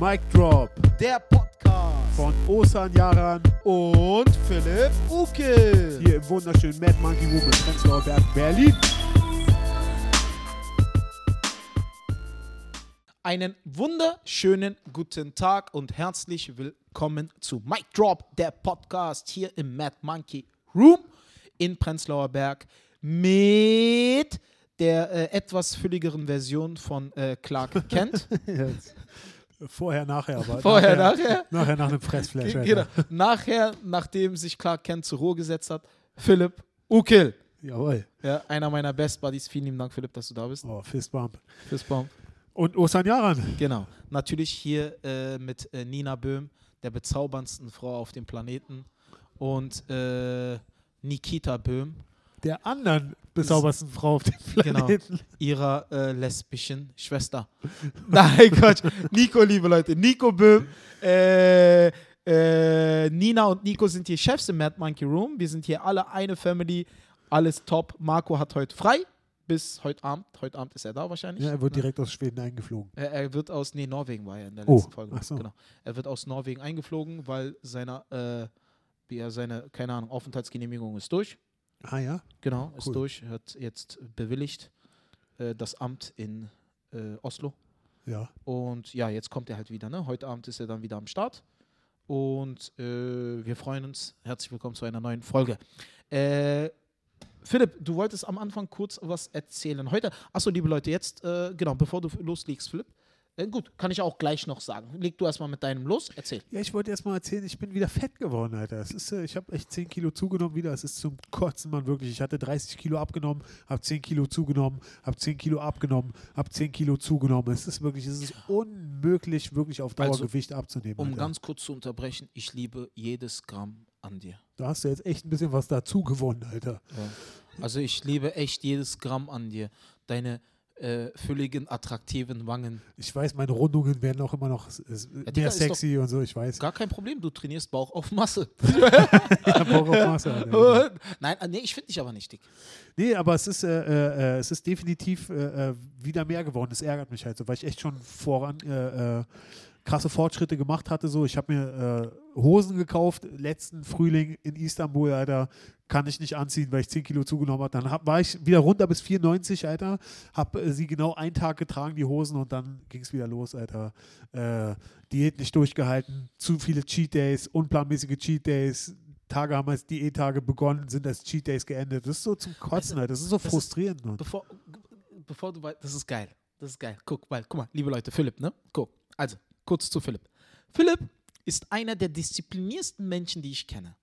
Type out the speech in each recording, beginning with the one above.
Mic Drop Der Podcast von Osan Yaran und Philipp Uke. hier im wunderschönen Mad Monkey Room in Prenzlauer Berg, Berlin. Einen wunderschönen guten Tag und herzlich willkommen zu Mic Drop, der Podcast hier im Mad Monkey Room in Prenzlauer Berg mit der äh, etwas fülligeren Version von äh, Clark Kent. Vorher, nachher, aber Vorher, nachher. Nachher nach einem Fressflash. Genau. Nachher, nachdem sich Clark Kent zur Ruhe gesetzt hat, Philipp Ukel. Jawohl. Ja, einer meiner Best Buddies. Vielen lieben Dank, Philipp, dass du da bist. Oh, Fistbump. Baum. Und Osan Yaran. Genau. Natürlich hier äh, mit äh, Nina Böhm, der bezauberndsten Frau auf dem Planeten. Und äh, Nikita Böhm, Der anderen bezaubersten Frau auf dem genau, Planeten. ihrer äh, lesbischen Schwester. Nein, Quatsch. Nico, liebe Leute. Nico Böhm. Äh, äh, Nina und Nico sind hier Chefs im Mad Monkey Room. Wir sind hier alle eine Family. Alles top. Marco hat heute frei. Bis heute Abend. Heute Abend ist er da wahrscheinlich. Ja, er wird Ne? direkt aus Schweden eingeflogen. Er, er wird aus, nee, Norwegen war er in der Oh, letzten Folge. ach so. Genau. Er wird aus Norwegen eingeflogen, weil seine, äh, wie er seine, keine Ahnung, Aufenthaltsgenehmigung ist durch. Ah ja? Genau, ist Cool. durch. Hat jetzt bewilligt äh, das Amt in äh, Oslo. Ja. Und ja, jetzt kommt er halt wieder. Ne? Heute Abend ist er dann wieder am Start. Und äh, wir freuen uns. Herzlich willkommen zu einer neuen Folge. Äh, Philipp, du wolltest am Anfang kurz was erzählen. Heute, achso, liebe Leute, jetzt, äh, genau, bevor du loslegst, Philipp. Äh, gut, kann ich auch gleich noch sagen. Leg du erstmal mit deinem los, erzähl. Ja, ich wollte erst mal erzählen, ich bin wieder fett geworden, Alter. Es ist, äh, ich habe echt 10 Kilo zugenommen wieder. Es ist zum Kotzen, Mann, wirklich. Ich hatte 30 Kilo abgenommen, habe 10 Kilo zugenommen, habe 10 Kilo abgenommen, habe 10 Kilo zugenommen. Es ist wirklich, es ist unmöglich, wirklich auf Dauer Also, Gewicht abzunehmen. Um Alter. ganz kurz zu unterbrechen, ich liebe jedes Gramm an dir. da hast du jetzt echt ein bisschen was dazu gewonnen, Alter. Also ich liebe echt jedes Gramm an dir. Deine äh, fülligen, attraktiven Wangen. Ich weiß, meine Rundungen werden auch immer noch Digga, mehr sexy und so, ich weiß. Gar kein Problem, du trainierst Bauch auf Masse. Hab Bock auf Masse, Alter. Nein, äh, nee, ich finde dich aber nicht dick. Nee, aber es ist, äh, äh, es ist definitiv äh, äh, wieder mehr geworden. Das ärgert mich halt so, weil ich echt schon voran äh, äh, krasse Fortschritte gemacht hatte. So, ich habe mir äh, Hosen gekauft letzten Frühling in Istanbul, Alter. Kann ich nicht anziehen, weil ich 10 Kilo zugenommen habe. Dann hab, war ich wieder runter bis 94, Alter. Habe äh, sie genau einen Tag getragen, die Hosen, und dann ging es wieder los, Alter. Äh, Diät nicht durchgehalten, zu viele Cheat Days, unplanmäßige Cheat Days. Tage haben als Diättage begonnen, sind als Cheat Days geendet. Das ist so zum Kotzen, Alter. Das ist so das ist- frustrierend. Mann. Bevor, bevor du wei- das ist geil. Das ist geil. Guck, weil, guck mal, liebe Leute, Philipp, ne? Guck. Also, kurz zu Philipp. Philipp ist einer der diszipliniersten Menschen, die ich kenne.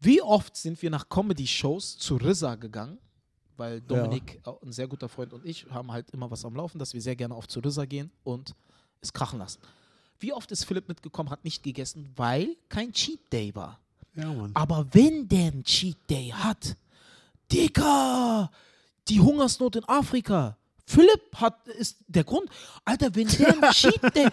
Wie oft sind wir nach Comedy-Shows zu RZA gegangen? Weil Dominik, äh, ein sehr guter Freund und ich, haben halt immer was am Laufen, dass wir sehr gerne auf zu RZA gehen und es krachen lassen. Wie oft ist Philipp mitgekommen, hat nicht gegessen, weil kein Cheat Day war. Ja, Mann. Aber wenn der einen Cheat Day hat, Digga, die Hungersnot in Afrika. Philipp hat, ist der Grund. Alter, wenn der einen Cheat Day,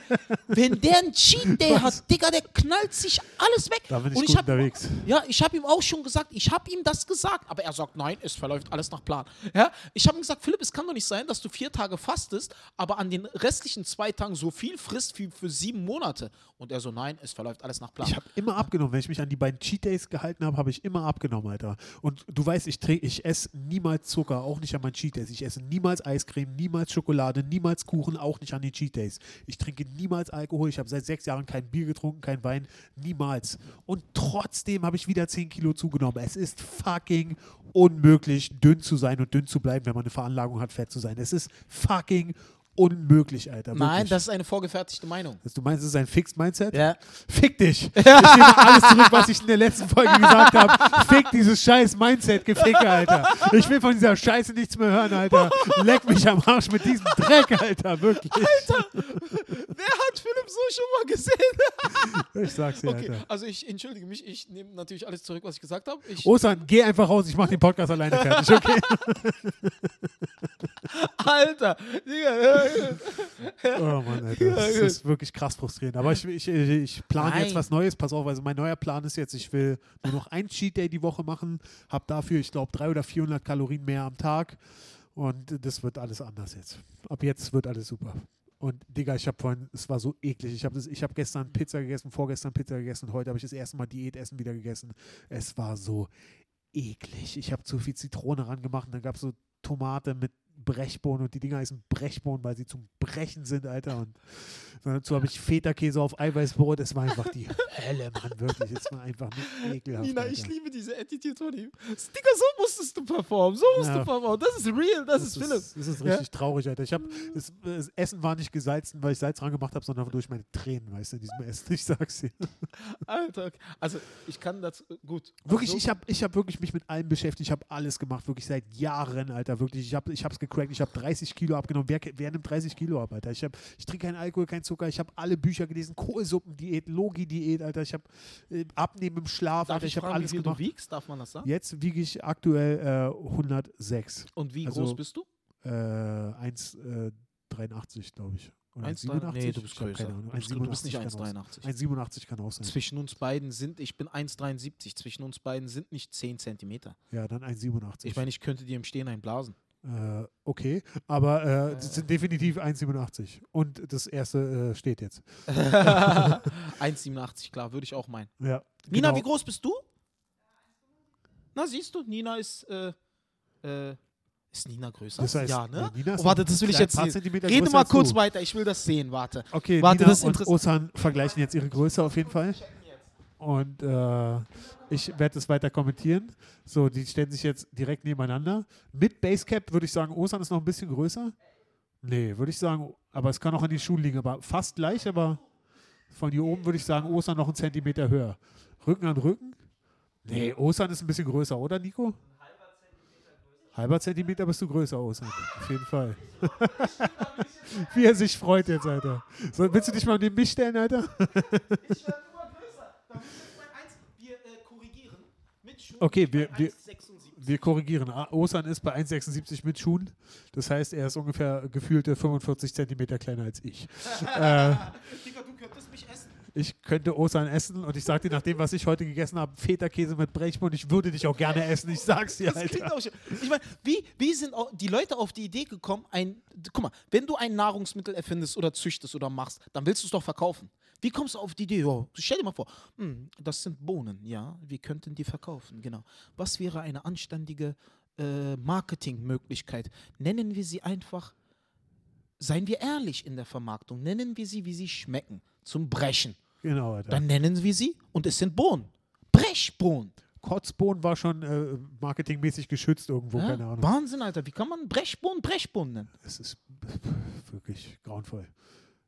wenn der einen Cheat Day hat, Digga, der knallt sich alles weg. Da bin ich Und gut hab, unterwegs. Ja, ich habe ihm auch schon gesagt, ich habe ihm das gesagt, aber er sagt, nein, es verläuft alles nach Plan. Ja, ich habe ihm gesagt, Philipp, es kann doch nicht sein, dass du vier Tage fastest, aber an den restlichen zwei Tagen so viel frisst wie für sieben Monate. Und er so, nein, es verläuft alles nach Plan. Ich habe immer abgenommen. Wenn ich mich an die beiden Cheat Days gehalten habe, habe ich immer abgenommen, Alter. Und du weißt, ich, trink- ich esse niemals Zucker, auch nicht an meinen Cheat Days. Ich esse niemals Eiscreme, niemals Schokolade, niemals Kuchen, auch nicht an den Cheat Days. Ich trinke niemals Alkohol. Ich habe seit sechs Jahren kein Bier getrunken, kein Wein, niemals. Und trotzdem habe ich wieder 10 Kilo zugenommen. Es ist fucking unmöglich, dünn zu sein und dünn zu bleiben, wenn man eine Veranlagung hat, fett zu sein. Es ist fucking unmöglich, Alter. nein, wirklich. das ist eine vorgefertigte Meinung. Du meinst, es ist ein Fixed Mindset? Ja. Fick dich. Ich nehme alles zurück, was ich in der letzten Folge gesagt habe. Fick dieses scheiß Mindset, Geficke, Alter. Ich will von dieser Scheiße nichts mehr hören, Alter. Leck mich am Arsch mit diesem Dreck, Alter. Wirklich. Wer hat Philipp so schon mal gesehen? Ich sag's dir, Okay, Alter. also ich entschuldige mich, ich nehme natürlich alles zurück, was ich gesagt habe. Ich, Osan, geh einfach raus. Ich mach den Podcast alleine fertig, okay? Alter, Digga, Oh Mann, Alter. Das ist wirklich krass frustrierend. Aber ich, ich, ich plane jetzt was Neues. Pass auf, also mein neuer Plan ist jetzt, ich will nur noch ein Cheat Day die Woche machen. Hab dafür, ich glaube, 300 oder 400 Kalorien mehr am Tag. Und das wird alles anders jetzt. Ab jetzt wird alles super. Und Digga, ich habe vorhin, es war so eklig. Ich habe hab gestern Pizza gegessen, vorgestern Pizza gegessen heute habe ich das erste Mal Diätessen wieder gegessen. Es war so eklig. Ich habe zu viel Zitrone rangemacht und dann gab es so Tomate mit Brechbohnen und die Dinger heißen Brechbohnen, weil sie zum Brechen sind, Alter. Und dazu habe ich Feta-Käse auf Eiweißbrot. Es war einfach die Hölle, Mann, wirklich. Es war einfach nur ekelhaft. Nina, Alter. ich liebe diese Attitude von ihm. Digga, so musstest du performen, so musst Ja. du performen. Das ist real, das, ist Philipp. Das ist Ja. richtig traurig, Alter. Ich hab, das, das Essen war nicht gesalzen, weil ich Salz dran gemacht habe, sondern durch meine Tränen, weißt du, in diesem Essen. Ich sag's dir. Alter, also ich kann das gut. Wirklich, Also, ich habe ich hab wirklich mich mit allem beschäftigt. Ich habe alles gemacht, wirklich seit Jahren, Alter. Wirklich, ich habe ich hab's gecrackt. Ich habe 30 Kilo abgenommen. Wer, wer nimmt 30 Kilo ab, Alter? Ich, hab, ich trinke keinen Alkohol, keinen Zucker. Ich habe alle Bücher gelesen. Kohlsuppendiät, Logi-Diät, Alter. Ich habe äh, Abnehmen im Schlaf, Darf Alter. ich Ich habe wie alles viel gemacht. du wiegst? Darf man das sagen? Jetzt wiege ich aktuell äh, 106. Und wie Also- groß bist du? Äh, 1,83, glaube ich. Oder 1,83? Nee, du bist größer. keine Ahnung. Du bist, du bist nicht 1,87 kann 1,83. auch- 1,87 kann auch sein. Zwischen uns beiden sind, ich bin 1,73. Zwischen uns beiden sind nicht 10 Zentimeter. Ja, dann 1,87. Ich meine, ich könnte dir im Stehen einblasen. Äh, okay, aber äh, das sind definitiv 1,87. Und das erste äh, steht jetzt. 1,87, klar, würde ich auch meinen. Ja, Nina, genau. wie groß bist du? Na, siehst du, Nina ist, äh, äh, ist Nina größer? Das heißt, ja, ne? äh, Nina ist Oh, warte, das will ich jetzt sehen. Rede größer mal kurz du. weiter, ich will das sehen, warte. Okay, Warte, Nina das ist und. Osan vergleichen jetzt ihre Größe auf jeden Fall. Und äh, ich werde es weiter kommentieren. So, die stellen sich jetzt direkt nebeneinander. Mit Basecap würde ich sagen, Osan ist noch ein bisschen größer. Nee, würde ich sagen, aber es kann auch an die Schuhe liegen. Aber fast gleich, aber von hier oben würde ich sagen, Osan noch einen Zentimeter höher. Rücken an Rücken? Nee, Osan ist ein bisschen größer, oder Nico? Halber Zentimeter bist du größer, Osan. Auf jeden Fall. Wie er sich freut jetzt, Alter. So, willst du dich mal neben mich stellen, Alter? Ich werde immer größer. Da müssen wir äh, korrigieren. Mit Schuhen Okay, wir- bei wir- 1,76. Wir korrigieren. Ah, Osan ist bei 1,76 mit Schuhen. Das heißt, er ist ungefähr gefühlte 45 Zentimeter kleiner als ich. äh, Digga, du könntest mich essen. Ich könnte Osan essen und ich sag dir, nach dem, was ich heute gegessen habe, Feta-Käse mit Brechmund, ich würde dich auch gerne essen. Ich sag's dir, Das klingt auch schön. Ich meine, wie, wie sind die Leute auf die Idee gekommen, ein, guck mal, wenn du ein Nahrungsmittel erfindest oder züchtest oder machst, dann willst du es doch verkaufen. Wie kommst du auf die Idee? Jo, stell dir mal vor, hm, das sind Bohnen, ja, wir könnten die verkaufen, genau. Was wäre eine anständige äh, Marketingmöglichkeit? Nennen wir sie einfach, seien wir ehrlich in der Vermarktung, nennen wir sie, wie sie schmecken, zum Brechen. Genau, Alter. Dann nennen wir sie und es sind Bohnen. Brechbohnen. Kotzbohnen war schon äh, marketingmäßig geschützt irgendwo, Ja? keine Ahnung. Wahnsinn, Alter. Wie kann man Brechbohnen Brechbohnen nennen? Es ist wirklich grauenvoll.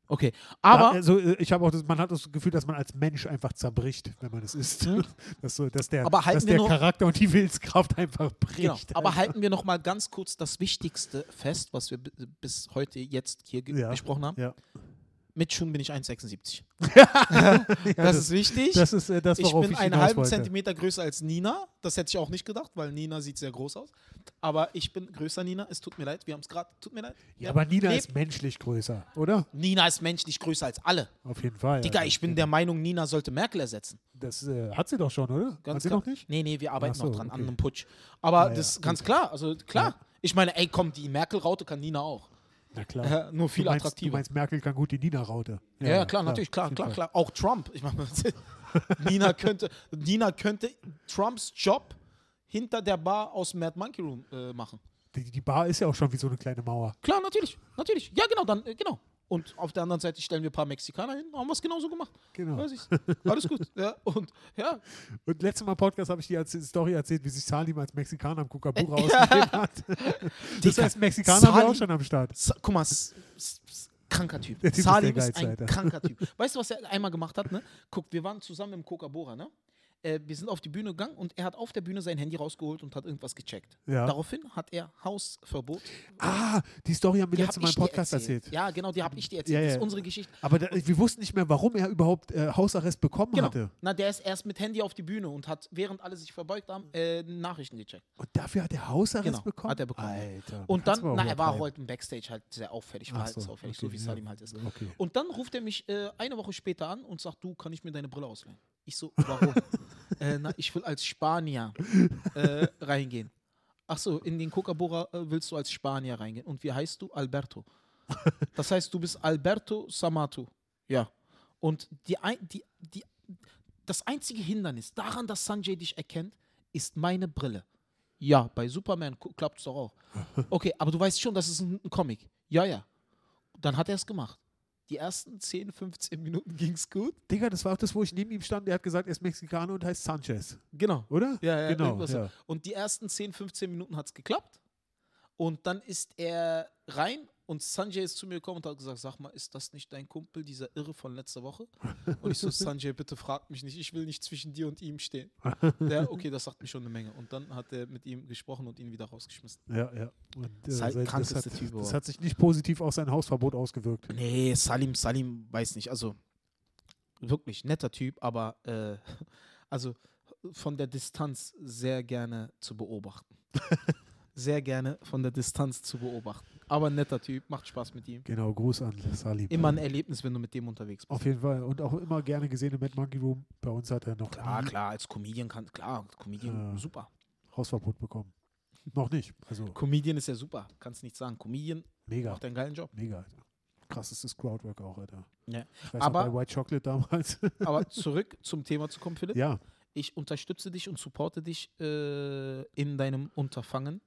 Okay, Aber aber also, äh, ich habe auch das, man hat das Gefühl, dass man als Mensch einfach zerbricht, wenn man es isst. Hm? Dass, so, dass der, Aber halten dass wir der noch- Charakter und die Willenskraft einfach bricht. genau, aber Alter. halten wir noch mal ganz kurz das Wichtigste fest, was wir bis heute jetzt hier Ja. besprochen haben. Ja. Mit Schuhen bin ich 1,76. Ja, das, ist wichtig. das ist äh, das, ich bin ich einen halben wollte. Zentimeter größer als Nina. Das hätte ich auch nicht gedacht, weil Nina sieht sehr groß aus. Aber ich bin größer, Nina. Es tut mir leid. Wir haben es gerade. Tut mir leid. Ja, aber Nina Nee, ist menschlich größer, oder? Nina ist menschlich größer als alle. Auf jeden Fall. Digga, Alter. ich bin der Meinung, Nina sollte Merkel ersetzen. Das äh, hat sie doch schon, oder? hat sie klar. noch nicht? Nee, nee, wir arbeiten so, noch dran, an okay. einem Putsch. Aber ja, das ist ganz klar. Also klar. Ich meine, ey, komm, die Merkel-Raute kann Nina auch. Na klar. Ja, nur viel du meinst, attraktiver. Du meinst, Merkel kann gut die Nina-Raute. Ja, ja, klar, natürlich, klar, klar, klar. Auch Trump. Ich meine, Nina könnte, Nina könnte Trumps Job hinter der Bar aus Mad Monkey Room äh, machen. Die, die Bar ist ja auch schon wie so eine kleine Mauer. Klar, natürlich, natürlich. Ja, genau, dann, äh, genau. Und auf der anderen Seite stellen wir ein paar Mexikaner hin, haben wir es genauso gemacht. Genau. Weiß ich's. Alles gut. Ja, und ja, Und letztes Mal im Podcast habe ich als Story erzählt, wie sich Salim als Mexikaner am Kukabura Ja. ausgegeben hat. Das heißt, Mexikaner haben wir auch schon am Start. Sa guck mal, kranker Typ. Der Typ ist Salim ist, Geilste, ein Alter. kranker Typ. Weißt du, was er einmal gemacht hat? Ne? Guck, wir waren zusammen im Coca-Bora, ne? Äh, wir sind auf die Bühne gegangen und er hat auf der Bühne sein Handy rausgeholt und hat irgendwas gecheckt. Ja. Daraufhin hat er Hausverbot. Ah, die Story haben wir letztes hab Mal im Podcast erzählt. Ja, genau, die habe ich dir erzählt. Ja, Das ja. ist unsere Geschichte. Aber da, wir wussten nicht mehr, warum er überhaupt äh, Hausarrest bekommen Genau. hatte. Na, der ist erst mit Handy auf die Bühne und hat, während alle sich verbeugt haben, äh, Nachrichten gecheckt. Und dafür hat er Hausarrest Genau, bekommen? hat er bekommen. Alter. Und dann, na, er war heute im Backstage halt sehr auffällig, so, verhaltensauffällig, so okay, wie ja. Salim halt ist. Okay. Und dann ruft er mich äh, eine Woche später an und sagt, du, kann ich mir deine Brille ausleihen? Ich so, warum? äh, na, ich will als Spanier äh, reingehen. Ach so, in den Coca-Bora äh, willst du als Spanier reingehen. Und wie heißt du? Alberto. Das heißt, du bist Alberto Samato. Ja. Und die, die, die, das einzige Hindernis daran, dass Sanjay dich erkennt, ist meine Brille. Ja, bei Superman klappt es doch auch. Okay, aber du weißt schon, das ist ein Comic. Ja, ja. Dann hat er es gemacht. Die ersten 10, 15 Minuten ging es gut. Digga, das war auch das, wo ich neben ihm stand. Der hat gesagt, er ist Mexikaner und heißt Sanchez. Genau. Oder? Ja, ja, genau. Ja. Und die ersten 10, 15 Minuten hat es geklappt. Und dann ist er rein und Sanjay ist zu mir gekommen und hat gesagt, sag mal, ist das nicht dein Kumpel, dieser Irre von letzter Woche? Und ich so, Sanjay, bitte frag mich nicht, ich will nicht zwischen dir und ihm stehen. Der, okay, das sagt mir schon eine Menge. Und dann hat er mit ihm gesprochen und ihn wieder rausgeschmissen. Ja, ja. Und, äh, Ist halt sein- das, krankeste hat, Typ das hat sich nicht positiv auf sein Hausverbot ausgewirkt. Nee, Salim, Salim, weiß nicht. Also, wirklich netter Typ, aber äh, also von der Distanz sehr gerne zu beobachten. Sehr gerne von der Distanz zu beobachten. Aber netter Typ, macht Spaß mit ihm. Genau, Gruß an Salim. Immer ein Erlebnis, wenn du mit dem unterwegs bist. Auf jeden Fall. Und auch immer gerne gesehen im Mad Monkey Room. Bei uns hat er noch Klar, nie klar, als Comedian kann, klar, Comedian, Ja. super. Hausverbot bekommen. noch nicht. Also Comedian ist ja super, kannst nicht sagen. Comedian mega. macht einen geilen Job. Mega, Alter. Krassestes Crowdwork auch, Alter. Ja. Ich weiß Aber- noch bei White Chocolate damals. Aber zurück zum Thema zu kommen, Philipp. ja, Ich unterstütze dich und supporte dich äh, in deinem Unterfangen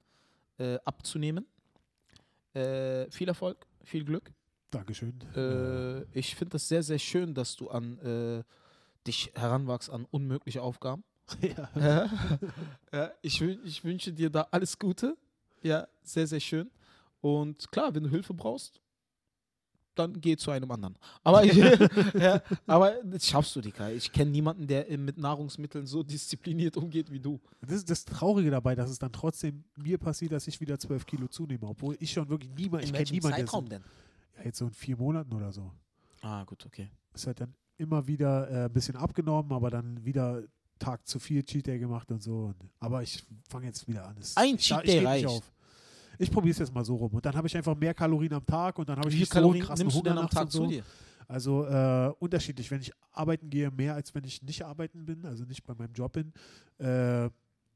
äh, abzunehmen. Äh, viel Erfolg, viel Glück. Dankeschön. Äh, ich finde es sehr, sehr schön, dass du an äh, dich heranwachst an unmögliche Aufgaben. ja. Ja. ich, ich wünsche dir da alles Gute. Ja, sehr, sehr schön. Und klar, wenn du Hilfe brauchst, dann geh zu einem anderen. Aber, ich, ja, aber das schaffst du, Dicker. Ich kenne niemanden, der äh, mit Nahrungsmitteln so diszipliniert umgeht wie du. Das ist das Traurige dabei, dass es dann trotzdem mir passiert, dass ich wieder 12 Kilo zunehme, obwohl ich schon wirklich niemand, ich kenne niemanden, Zeitraum so, denn? ja, jetzt so in vier Monaten oder so. Ah, gut, okay. Ist halt dann immer wieder äh, ein bisschen abgenommen, aber dann wieder Tag zu viel Cheat Day gemacht und so. Aber ich fange jetzt wieder an. Es, Ein ich, Cheat Day reicht. auf. Ich probiere es jetzt mal so rum. Und dann habe ich einfach mehr Kalorien am Tag und dann habe ich nicht so einen Kalorien krassen Hunger am Tag und so. zu dir? Also äh, unterschiedlich. Wenn ich arbeiten gehe, mehr als wenn ich nicht arbeiten bin, also nicht bei meinem Job bin. Äh,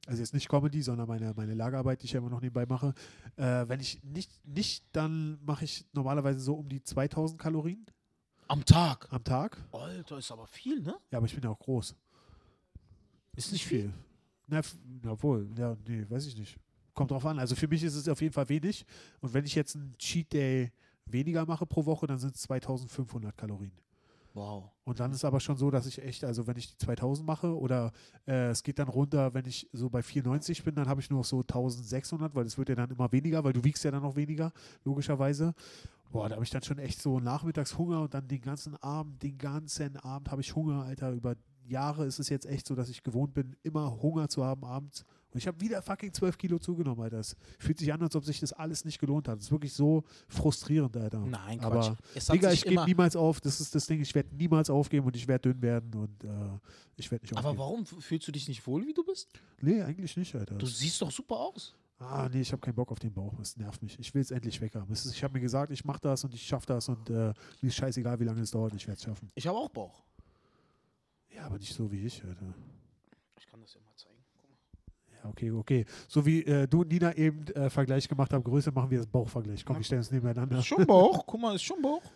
also jetzt nicht Comedy, sondern meine, meine Lagerarbeit, die ich ja immer noch nebenbei mache. Äh, wenn ich nicht, nicht dann mache ich normalerweise so um die 2000 Kalorien Am Tag? am Tag. Alter, ist aber viel, ne? Ja, aber ich bin ja auch groß. Ist nicht viel. Na, f- na wohl, ja, nee, weiß ich nicht. Kommt drauf an. Also für mich ist es auf jeden Fall wenig. Und wenn ich jetzt einen Cheat Day weniger mache pro Woche, dann sind es 2500 Kalorien. Wow. Und dann ist aber schon so, dass ich echt, also wenn ich die 2000 mache oder äh, es geht dann runter, wenn ich so bei 94 bin, dann habe ich nur noch so 1600, weil es wird ja dann immer weniger, weil du wiegst ja dann noch weniger, logischerweise. Boah, da habe ich dann schon echt so nachmittags Hunger und dann den ganzen Abend, den ganzen Abend habe ich Hunger, Alter. Über Jahre ist es jetzt echt so, dass ich gewohnt bin, immer Hunger zu haben abends. Und ich habe wieder fucking 12 Kilo zugenommen, Alter. Es fühlt sich an, als ob sich das alles nicht gelohnt hat. Es ist wirklich so frustrierend, Alter. Nein, Quatsch. Aber es Digga, ich gebe niemals auf. Das ist das Ding. Ich werde niemals aufgeben und ich werde dünn werden und äh, ich werde nicht aber aufgeben. warum fühlst du dich nicht wohl, wie du bist? Nee, eigentlich nicht, Alter. Du siehst doch super aus. ah, nee, ich habe keinen Bock auf den Bauch. Das nervt mich. Ich will es endlich weg haben. Ist, ich habe mir gesagt, ich mache das und ich schaffe das und äh, mir ist scheißegal, wie lange es dauert. Ich werde es schaffen. Ich habe auch Bauch. Ja, aber nicht so wie ich, Alter. Ich kann das ja mal zeigen. Guck mal. Ja, okay, okay. So wie äh, du und Nina eben äh, Vergleich gemacht haben, Größe machen wir das Bauchvergleich. Komm, wir stellen uns nebeneinander. Ist schon Bauch. Guck mal, ist schon Bauch.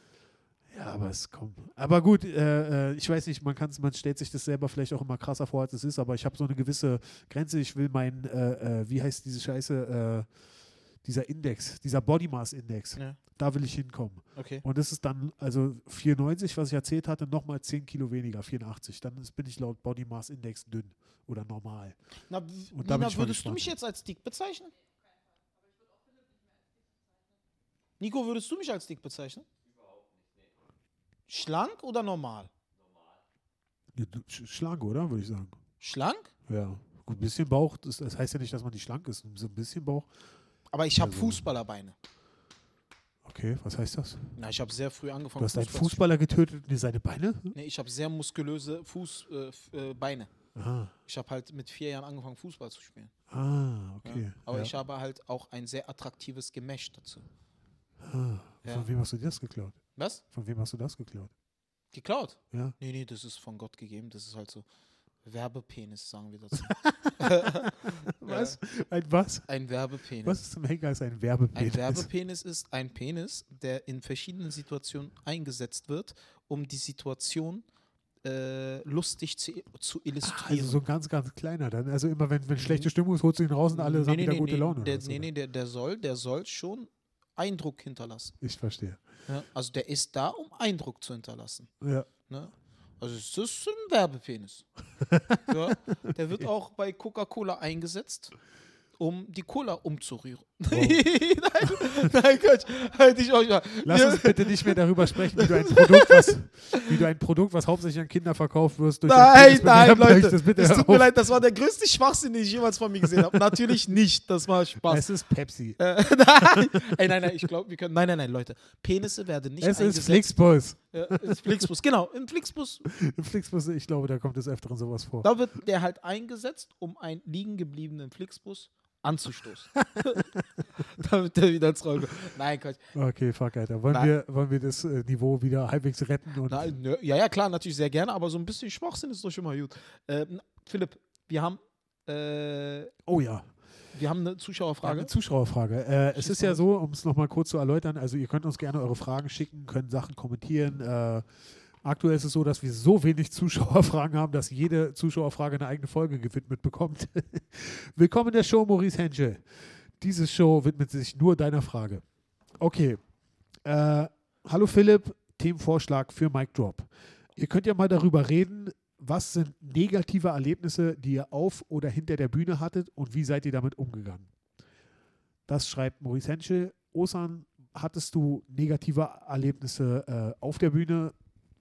Ja, aber es kommt. Aber gut, äh, äh, ich weiß nicht, man, kann's, man stellt sich das selber vielleicht auch immer krasser vor, als es ist, aber ich habe so eine gewisse Grenze. Ich will mein, äh, äh, wie heißt diese Scheiße, dieser Index, dieser Body Mass Index, Ja. da will ich hinkommen. Okay. Und das ist dann, also 94, was ich erzählt hatte, nochmal 10 Kilo weniger, 84. Dann ist, bin ich laut Body Mass Index dünn oder normal. Na, Nina, würdest du mich jetzt als dick bezeichnen? Nico, würdest du mich als dick bezeichnen? Schlank oder normal? Ja, du- sch- Schlank, oder? Würde ich sagen. Schlank? Ja. Gut, ein bisschen Bauch, das, das heißt ja nicht, dass man nicht schlank ist. So ein bisschen Bauch. Aber ich habe Also- Fußballerbeine. Okay, was heißt das? Na, ich habe sehr früh angefangen. Du hast einen Fußballer getötet und dir seine Beine? Nee, ich habe sehr muskulöse Fuß, äh, äh. Ah, Ich habe halt mit vier Jahren angefangen, Fußball zu spielen. ah Ja. okay. Aber ja. ich habe halt auch ein sehr attraktives Gemäsch dazu. ah, Ja. Von wem hast du das geklaut? Was? Von wem hast du das geklaut? Geklaut? Ja. Nee, nee, das ist von Gott gegeben. Das ist halt so. Werbepenis, sagen wir dazu. Was? Ein was? Ein Werbepenis. Was ist zum Henker ist ein Werbepenis? Ein Werbepenis ist ein Penis, der in verschiedenen Situationen eingesetzt wird, um die Situation äh, lustig zu, zu illustrieren. Also so ein ganz, ganz kleiner dann. Also immer wenn, wenn schlechte Stimmung ist, holst du ihn raus und alle nee, haben nee, wieder nee, gute Laune. Der, nee, nee, der, der, soll, der soll schon Eindruck hinterlassen. Ich verstehe. Ja? Also der ist da, um Eindruck zu hinterlassen. Ja. Ne? Also es ist ein Werbepenis. ja? Der wird auch bei Coca-Cola eingesetzt, um die Cola umzurühren. nein, nein, Gott, halt dich euch mal. Lass Ja. uns bitte nicht mehr darüber sprechen, wie du ein Produkt, was, wie du ein Produkt, was hauptsächlich an Kinder verkauft wirst, durch Nein, nein, Leute. es tut mir auf. leid, das war der größte Schwachsinn, den ich jemals von mir gesehen habe. Natürlich nicht, das war Spaß. Es ist Pepsi. Äh, nein, ey, nein, nein, ich glaube, wir können. Nein, nein, nein, Leute. Penisse werden nicht es ist eingesetzt. Flixbus. Äh, ist Flixbus, genau. Im Flixbus, Im Flixbus, ich glaube, da kommt des Öfteren sowas vor. da wird der halt eingesetzt, um einen liegen gebliebenen Flixbus anzustoßen. Damit der wieder ins Rollen kommt. Nein, Quatsch. Okay, fuck, Alter. Wollen, Nein. wir, wollen wir das äh, Niveau wieder halbwegs retten? Und Nein, nö, ja, ja, klar, natürlich sehr gerne, aber so ein bisschen Schwachsinn ist doch schon mal gut. Ähm, Philipp, wir haben, äh, oh ja. wir haben eine Frage. Zuschauerfrage. Eine Zuschauerfrage. Äh, es ist ja so, um es nochmal kurz zu erläutern, also ihr könnt uns gerne eure Fragen schicken, könnt Sachen kommentieren. Äh, aktuell ist es so, dass wir so wenig Zuschauerfragen haben, dass jede Zuschauerfrage eine eigene Folge gewidmet bekommt. Willkommen in der Show, Maurice Henschel. Diese Show widmet sich nur deiner Frage. Okay. Äh, hallo Philipp, Themenvorschlag für Mic Drop. Ihr könnt ja mal darüber reden, was sind negative Erlebnisse, die ihr auf oder hinter der Bühne hattet und wie seid ihr damit umgegangen? Das schreibt Maurice Henschel. Osan, hattest du negative Erlebnisse äh, auf der Bühne?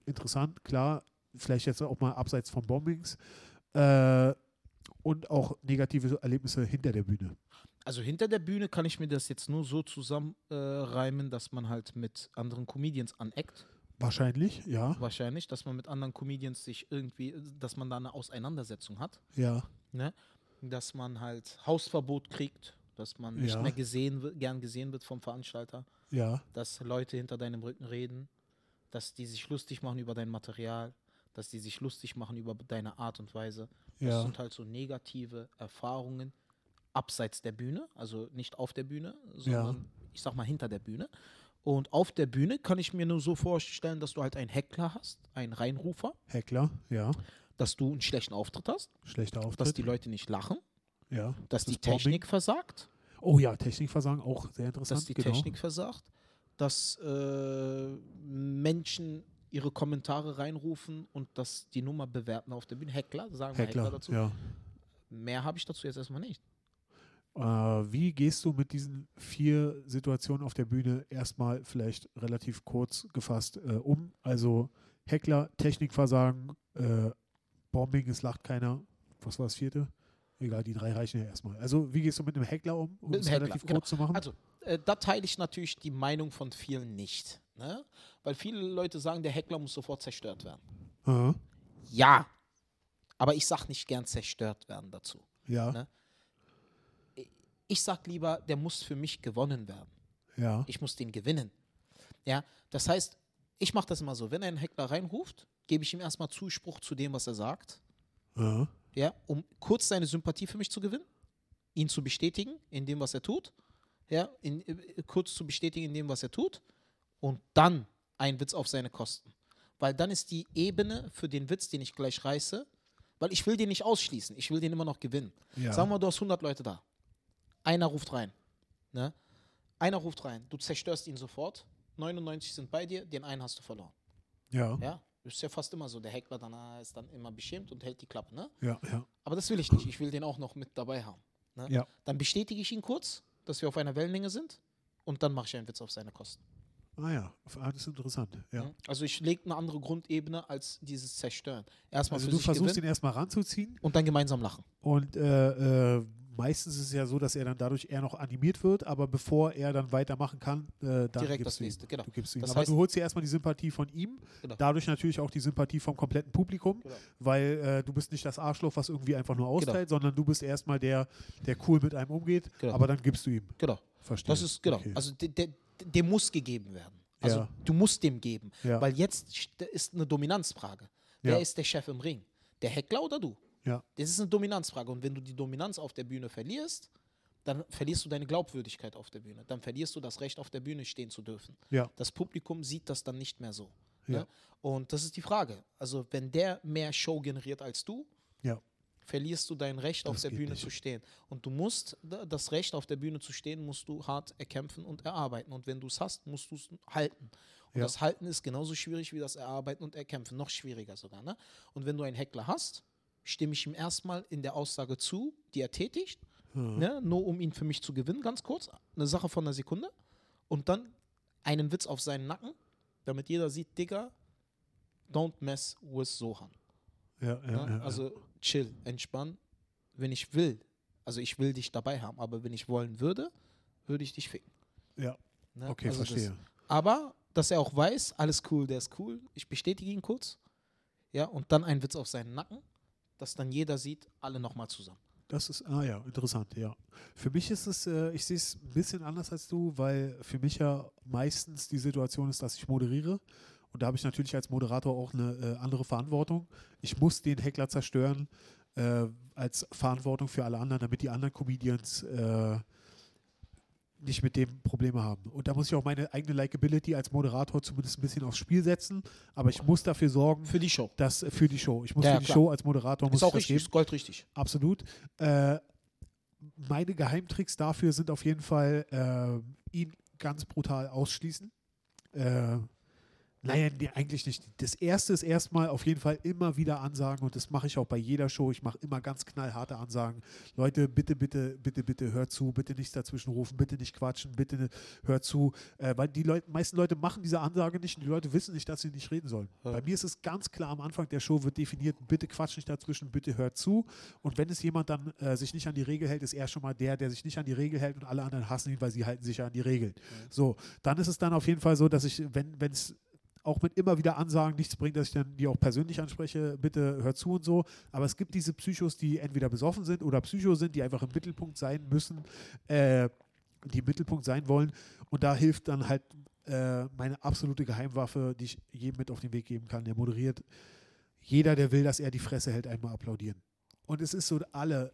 Interessant, klar. Vielleicht jetzt auch mal abseits von Bombings. Äh, und auch negative Erlebnisse hinter der Bühne. Also hinter der Bühne kann ich mir das jetzt nur so zusammenreimen, äh, dass man halt mit anderen Comedians aneckt. Wahrscheinlich, ja. Wahrscheinlich, dass man mit anderen Comedians sich irgendwie, dass man da eine Auseinandersetzung hat. Ja, Ne? Dass man halt Hausverbot kriegt, dass man nicht Ja. mehr gesehen wird, gern gesehen wird vom Veranstalter, ja, dass Leute hinter deinem Rücken reden, dass die sich lustig machen über dein Material, dass die sich lustig machen über deine Art und Weise. Das ja. sind halt so negative Erfahrungen abseits der Bühne, also nicht auf der Bühne, sondern ich sag mal hinter der Bühne. Und auf der Bühne kann ich mir nur so vorstellen, dass du halt einen Heckler hast, einen Reinrufer, Heckler, ja. dass du einen schlechten Auftritt hast, Schlechter dass Auftritt. die Leute nicht lachen, ja. dass Das die Bombing. Technik versagt, Oh ja, Technikversagen auch sehr interessant. dass die genau. Technik versagt, dass äh, Menschen ihre Kommentare reinrufen und dass die Nummer bewerten auf der Bühne. Heckler, sagen wir Heckler, Heckler, dazu. ja. Mehr habe ich dazu jetzt erstmal nicht. Äh, wie gehst du mit diesen vier Situationen auf der Bühne erstmal vielleicht relativ kurz gefasst äh, um? Also Heckler, Technikversagen, äh, Bombing, es lacht keiner. Was war das vierte? Egal, die drei reichen ja erstmal. Also wie gehst du mit einem Heckler um, um Mit es Heckler, relativ genau. kurz zu machen? Also, äh, da teile ich natürlich die Meinung von vielen nicht. Ne? Weil viele Leute sagen, der Heckler muss sofort zerstört werden. Aha, Ja. Aber ich sage nicht gern zerstört werden dazu. ja, Ne? Ich sag lieber, der muss für mich gewonnen werden. ja, Ich muss den gewinnen. Ja, das heißt, ich mache das immer so, wenn ein Heckler reinruft, gebe ich ihm erstmal Zuspruch zu dem, was er sagt, aha, ja, um kurz seine Sympathie für mich zu gewinnen, ihn zu bestätigen in dem, was er tut, ja, in, äh, kurz zu bestätigen in dem, was er tut und dann ein Witz auf seine Kosten. Weil dann ist die Ebene für den Witz, den ich gleich reiße, weil ich will den nicht ausschließen, ich will den immer noch gewinnen. ja. Sagen wir, du hast 100 Leute da. Einer ruft rein. Ne? Einer ruft rein. Du zerstörst ihn sofort. 99 sind bei dir, den einen hast du verloren. ja, Ja? Das ist ja fast immer so. Der Heckler dann äh, ist dann immer beschämt und hält die Klappe. Ne? ja, ja, Aber das will ich nicht. Ich will den auch noch mit dabei haben. Ne? Ja. Dann bestätige ich ihn kurz, dass wir auf einer Wellenlänge sind und dann mache ich einen Witz auf seine Kosten. Ah ja, ah, das ist interessant. Ja. Ne? Also ich lege eine andere Grundebene als dieses Zerstören. Erstmal Also du versuchst ihn erstmal ranzuziehen und dann gemeinsam lachen. und äh, äh, meistens ist es ja so, dass er dann dadurch eher noch animiert wird, aber bevor er dann weitermachen kann, äh, dann Direkt gibst das du ihm. nächste, genau. Du gibst ihm. Das aber heißt- du holst dir erstmal die Sympathie von ihm, Genau. dadurch natürlich auch die Sympathie vom kompletten Publikum, Genau. weil äh, du bist nicht das Arschloch, was irgendwie einfach nur austeilt, sondern du bist erstmal der, der cool mit einem umgeht, Genau. aber dann gibst du ihm. Genau. Verstehe. Das ist, genau. Okay. Also der muss gegeben werden. Also Ja. du musst dem geben. Ja. Weil jetzt st- ist eine Dominanzfrage. Wer Ja. ist der Chef im Ring? Der Heckler oder du? Ja. Das ist eine Dominanzfrage. Und wenn du die Dominanz auf der Bühne verlierst, dann verlierst du deine Glaubwürdigkeit auf der Bühne. Dann verlierst du das Recht, auf der Bühne stehen zu dürfen. Ja. Das Publikum sieht das dann nicht mehr so. Ja. Ne? Und das ist die Frage. Also, wenn der mehr Show generiert als du, Ja. verlierst du dein Recht, auf Das der geht Bühne nicht. zu stehen. Und du musst, da- das Recht, auf der Bühne zu stehen, musst du hart erkämpfen und erarbeiten. Und wenn du es hast, musst du es halten. Und das Halten ist genauso schwierig wie das Erarbeiten und Erkämpfen. Noch schwieriger sogar. Ne? Und wenn du einen Heckler hast, stimme ich ihm erstmal in der Aussage zu, die er tätigt, ne? nur um ihn für mich zu gewinnen, ganz kurz. Eine Sache von einer Sekunde. Und dann einen Witz auf seinen Nacken, damit jeder sieht, Digga, don't mess with Sohan. Ja, ja, Ne? ja, also chill, entspann. Wenn ich will, also ich will dich dabei haben, aber wenn ich wollen würde, würde ich dich ficken. ja. Ne? Okay, Also verstehe. Das, aber, dass er auch weiß, alles cool, der ist cool, ich bestätige ihn kurz. Ja, und dann ein Witz auf seinen Nacken, dass dann jeder sieht, alle nochmal zusammen. Das ist, ah ja, interessant, ja. Für mich ist es, äh, ich sehe es ein bisschen anders als du, weil für mich ja meistens die Situation ist, dass ich moderiere. Und da habe ich natürlich als Moderator auch eine äh, andere Verantwortung. Ich muss den Heckler zerstören äh, als Verantwortung für alle anderen, damit die anderen Comedians äh, nicht mit dem Probleme haben. Und da muss ich auch meine eigene Likability als Moderator zumindest ein bisschen aufs Spiel setzen. Aber ich muss dafür sorgen, Für die Show. dass äh, für die Show. Ich muss Ja, für die klar. Show als Moderator muss Ist auch ich richtig, ist goldrichtig. Absolut. Äh, meine Geheimtricks dafür sind auf jeden Fall äh, ihn ganz brutal ausschließen. Äh, naja, nee, eigentlich nicht. Das erste ist erstmal auf jeden Fall immer wieder Ansagen und das mache ich auch bei jeder Show. Ich mache immer ganz knallharte Ansagen. Leute, bitte, bitte, bitte, bitte hört zu, bitte nichts dazwischen rufen, bitte nicht quatschen, bitte hört zu. Äh, weil die Leute, meisten Leute machen diese Ansage nicht und die Leute wissen nicht, dass sie nicht reden sollen. Ja. Bei mir ist es ganz klar am Anfang der Show wird definiert, bitte quatsch nicht dazwischen, bitte hört zu. Und wenn es jemand dann äh, sich nicht an die Regel hält, ist er schon mal der, der sich nicht an die Regel hält und alle anderen hassen ihn, weil sie halten sich ja an die Regeln. So, dann ist es dann auf jeden Fall so, dass ich, wenn es auch mit immer wieder Ansagen nichts bringt, dass ich dann die auch persönlich anspreche, bitte hört zu und so. Aber es gibt diese Psychos, die entweder besoffen sind oder Psycho sind, die einfach im Mittelpunkt sein müssen, äh, die im Mittelpunkt sein wollen. Und da hilft dann halt äh, meine absolute Geheimwaffe, die ich jedem mit auf den Weg geben kann, der moderiert. Jeder, der will, dass er die Fresse hält, einmal applaudieren. Und es ist so, alle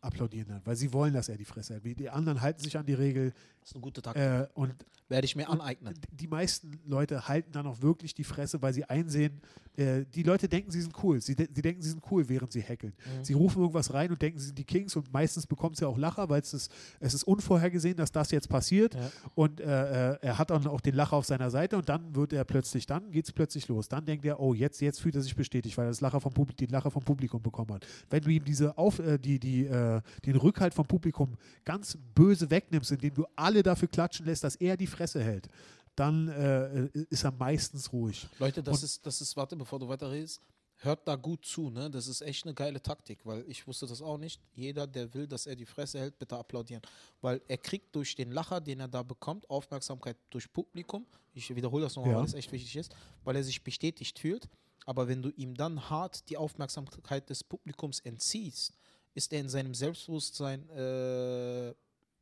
applaudieren dann, weil sie wollen, dass er die Fresse. Wie Die anderen halten sich an die Regel Das ist eine gute Taktik. äh, und Werde ich mir aneignen. die meisten Leute halten dann auch wirklich die Fresse, weil sie einsehen, äh, die Leute denken, sie sind cool. Sie, de sie denken, sie sind cool, während sie hackeln. Mhm. Sie rufen irgendwas rein und denken, sie sind die Kings und meistens bekommt sie auch Lacher, weil es ist, es ist unvorhergesehen, dass das jetzt passiert. Ja. Und äh, äh, er hat dann auch den Lacher auf seiner Seite und dann wird er plötzlich, dann geht es plötzlich los. Dann denkt er, oh, jetzt, jetzt fühlt er sich bestätigt, weil er das Lacher vom Publi den Lacher vom Publikum bekommen hat. Wenn du ihm diese auf, äh, die, die, äh, den Rückhalt vom Publikum ganz böse wegnimmst, indem du alle dafür klatschen lässt, dass er die Fresse hält, dann äh, ist er meistens ruhig. Leute, das Und- ist, das ist, warte, bevor du weiterredest, hört da gut zu, ne? Das ist echt eine geile Taktik, weil ich wusste das auch nicht. Jeder, der will, dass er die Fresse hält, bitte applaudieren. Weil er kriegt durch den Lacher, den er da bekommt, Aufmerksamkeit durch Publikum. Ich wiederhole das nochmal, Ja. weil es echt wichtig ist, weil er sich bestätigt fühlt. Aber wenn du ihm dann hart die Aufmerksamkeit des Publikums entziehst, ist er in seinem Selbstbewusstsein äh,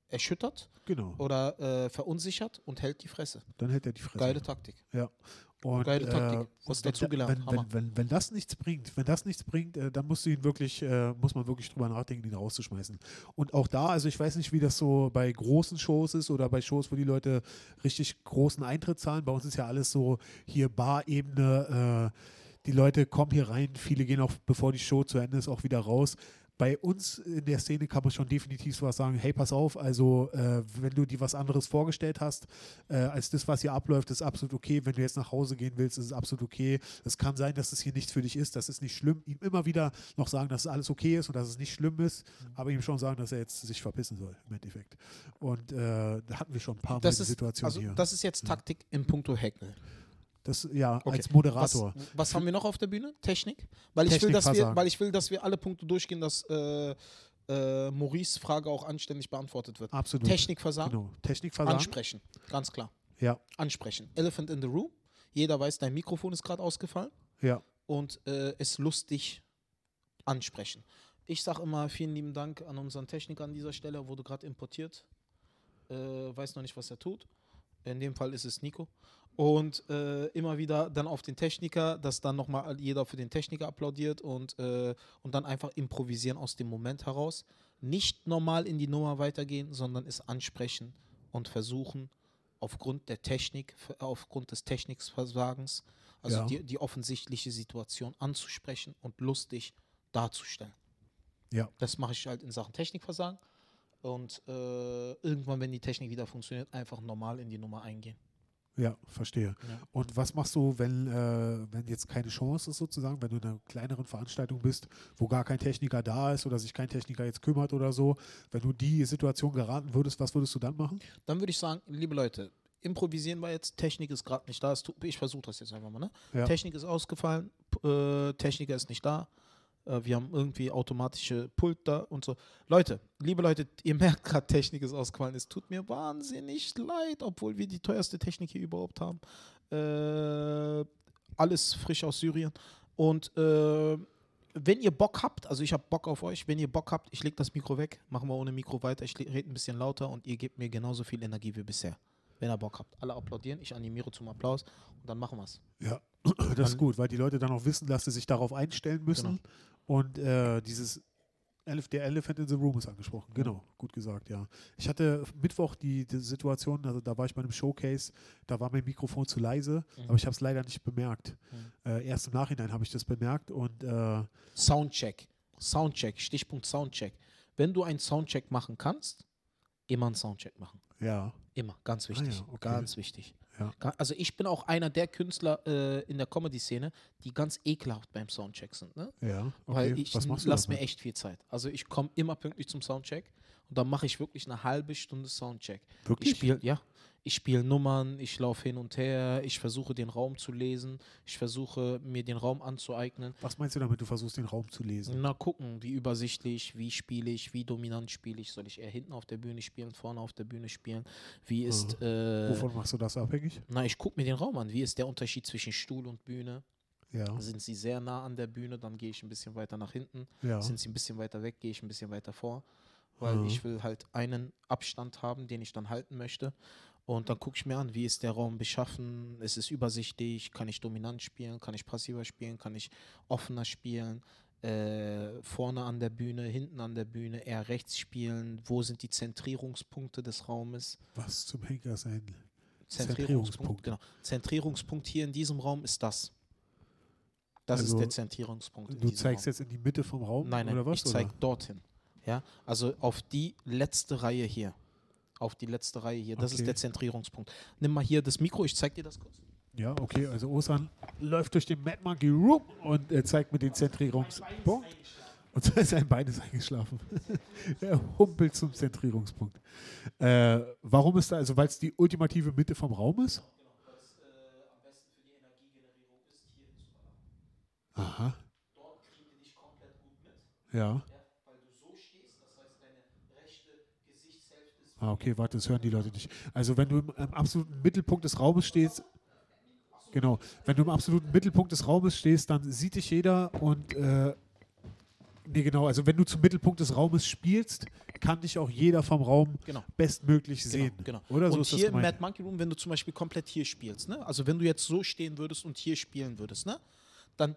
erschüttert Genau. oder äh, verunsichert und hält die Fresse. Dann hält er die Fresse. Geile Taktik. Ja. Und, Geile Taktik. äh, Was wenn, dazugelernt. Wenn, wenn, wenn, wenn das nichts bringt, wenn das nichts bringt, äh, dann musst du ihn wirklich, äh, muss man wirklich drüber nachdenken, ihn rauszuschmeißen. Und auch da, also ich weiß nicht, wie das so bei großen Shows ist oder bei Shows, wo die Leute richtig großen Eintritt zahlen. Bei uns ist ja alles so hier Bar-Ebene. Äh, die Leute kommen hier rein, viele gehen auch, bevor die Show zu Ende ist, auch wieder raus. Bei uns in der Szene kann man schon definitiv sowas sagen, hey, pass auf, also äh, wenn du dir was anderes vorgestellt hast, äh, als das, was hier abläuft, ist absolut okay. Wenn du jetzt nach Hause gehen willst, ist es absolut okay. Es kann sein, dass es hier nichts für dich ist, das ist nicht schlimm. Ihm immer wieder noch sagen, dass es alles okay ist und dass es nicht schlimm ist, aber ihm schon sagen, dass er jetzt sich verpissen soll, im Endeffekt. Und äh, da hatten wir schon ein paar Mal Das die ist, Situation also, hier. das ist jetzt Taktik im Punkto Hackle. Das, ja, Okay. als Moderator. Was, was haben wir noch auf der Bühne? Technik? Weil ich, will, Technik dass wir, weil ich will, dass wir alle Punkte durchgehen, dass äh, äh, Maurice Frage auch anständig beantwortet wird. Absolut. Technikversagen, Genau. Technikversagen. ansprechen. Ganz klar. Ja, Ansprechen. Elephant in the room. Jeder weiß, dein Mikrofon ist gerade ausgefallen. ja. und äh, es lustig ansprechen. Ich sage immer vielen lieben Dank an unseren Techniker an dieser Stelle, Er wurde gerade importiert. Äh, weiß noch nicht, was er tut. In dem Fall ist es Nico. Und äh, immer wieder dann auf den Techniker, dass dann nochmal jeder für den Techniker applaudiert und, äh, und dann einfach improvisieren aus dem Moment heraus. Nicht normal in die Nummer weitergehen, sondern es ansprechen und versuchen, aufgrund der Technik, aufgrund des Technikversagens, also Ja. die, die offensichtliche Situation anzusprechen und lustig darzustellen. Ja. Das mache ich halt in Sachen Technikversagen. Und äh, irgendwann, wenn die Technik wieder funktioniert, einfach normal in die Nummer eingehen. Ja, verstehe. Ja. Und was machst du, wenn, äh, wenn jetzt keine Chance ist sozusagen, wenn du in einer kleineren Veranstaltung bist, wo gar kein Techniker da ist oder sich kein Techniker jetzt kümmert oder so, wenn du die Situation geraten würdest, was würdest du dann machen? Dann würde ich sagen, liebe Leute, improvisieren wir jetzt. Technik ist gerade nicht da. Ich versuche das jetzt einfach mal. Ne? Ja. Technik ist ausgefallen. Äh, Techniker ist nicht da. Äh, wir haben irgendwie automatische Pult da und so. Leute, liebe Leute, ihr merkt gerade, Technik ist ausgefallen. Es tut mir wahnsinnig leid, obwohl wir die teuerste Technik hier überhaupt haben. Äh, alles frisch aus Syrien. Und äh, wenn ihr Bock habt, also ich habe Bock auf euch, wenn ihr Bock habt, ich lege das Mikro weg, machen wir ohne Mikro weiter, ich rede ein bisschen lauter und ihr gebt mir genauso viel Energie wie bisher. Wenn ihr Bock habt. Alle applaudieren, ich animiere zum Applaus und dann machen wir es. Ja, das ist gut, weil die Leute dann auch wissen, dass sie sich darauf einstellen müssen. Und äh, dieses Elef der Elephant in the Room ist angesprochen. Genau, gut gesagt, ja. Ich hatte Mittwoch die, die Situation, also da war ich bei einem Showcase, da war mein Mikrofon zu leise, Mhm. aber ich habe es leider nicht bemerkt. Äh, erst im Nachhinein habe ich das bemerkt und äh, Soundcheck. Soundcheck, Stichpunkt Soundcheck. Wenn du einen Soundcheck machen kannst, immer einen Soundcheck machen. ja, Immer, ganz wichtig. Ah ja, okay. Ganz wichtig. Ja. Also ich bin auch einer der Künstler äh, in der Comedy-Szene, die ganz ekelhaft beim Soundcheck sind. Ne? ja, okay. Weil ich was machst du lass dabei? mir echt viel Zeit. Also ich komme immer pünktlich zum Soundcheck und dann mache ich wirklich eine halbe Stunde Soundcheck. Wirklich? Ich spiele, ja, ich spiele Nummern, ich laufe hin und her, ich versuche den Raum zu lesen, ich versuche mir den Raum anzueignen. Was meinst du damit, du versuchst den Raum zu lesen? Na, gucken, wie übersichtlich, wie spiele ich, wie dominant spiele ich. Soll ich eher hinten auf der Bühne spielen, vorne auf der Bühne spielen? Wie ist, äh, Wovon machst du das abhängig? na, ich gucke mir den Raum an. Wie ist der Unterschied zwischen Stuhl und Bühne? Ja, Sind sie sehr nah an der Bühne, dann gehe ich ein bisschen weiter nach hinten. ja. Sind sie ein bisschen weiter weg, gehe ich ein bisschen weiter vor. Weil Mhm. ich will halt einen Abstand haben, den ich dann halten möchte. Und dann gucke ich mir an, wie ist der Raum beschaffen, ist es übersichtlich, kann ich dominant spielen, kann ich passiver spielen, kann ich offener spielen, äh, vorne an der Bühne, hinten an der Bühne, eher rechts spielen, wo sind die Zentrierungspunkte des Raumes? Was zum Henker sein? Zentrierungspunkt, Zentrierungspunkt. genau. Zentrierungspunkt hier in diesem Raum ist das. Das Also, ist der Zentrierungspunkt. in Du zeigst Raum. jetzt in die Mitte vom Raum Nein, nein, oder was? ich zeige dorthin. Ja, also auf die letzte Reihe hier. Auf die letzte Reihe hier. Das Okay. ist der Zentrierungspunkt. Nimm mal hier das Mikro, ich zeig dir das kurz. Ja, okay, also Osan läuft durch den Mad Monkey Room und er zeigt mir den Zentrierungspunkt. Und sein Bein ist eingeschlafen. er humpelt zum Zentrierungspunkt. Äh, warum ist da, also weil es die ultimative Mitte vom Raum ist? Aha. Ja. Ah, okay, warte, das hören die Leute nicht. Also wenn du im, im absoluten Mittelpunkt des Raumes stehst, genau, wenn du im absoluten Mittelpunkt des Raumes stehst, dann sieht dich jeder und äh, nee, genau, also wenn du zum Mittelpunkt des Raumes spielst, kann dich auch jeder vom Raum Genau. bestmöglich sehen. Genau, genau. Oder so und ist das hier im gemeint. Mad Monkey Room, wenn du zum Beispiel komplett hier spielst, ne? also wenn du jetzt so stehen würdest und hier spielen würdest, ne? dann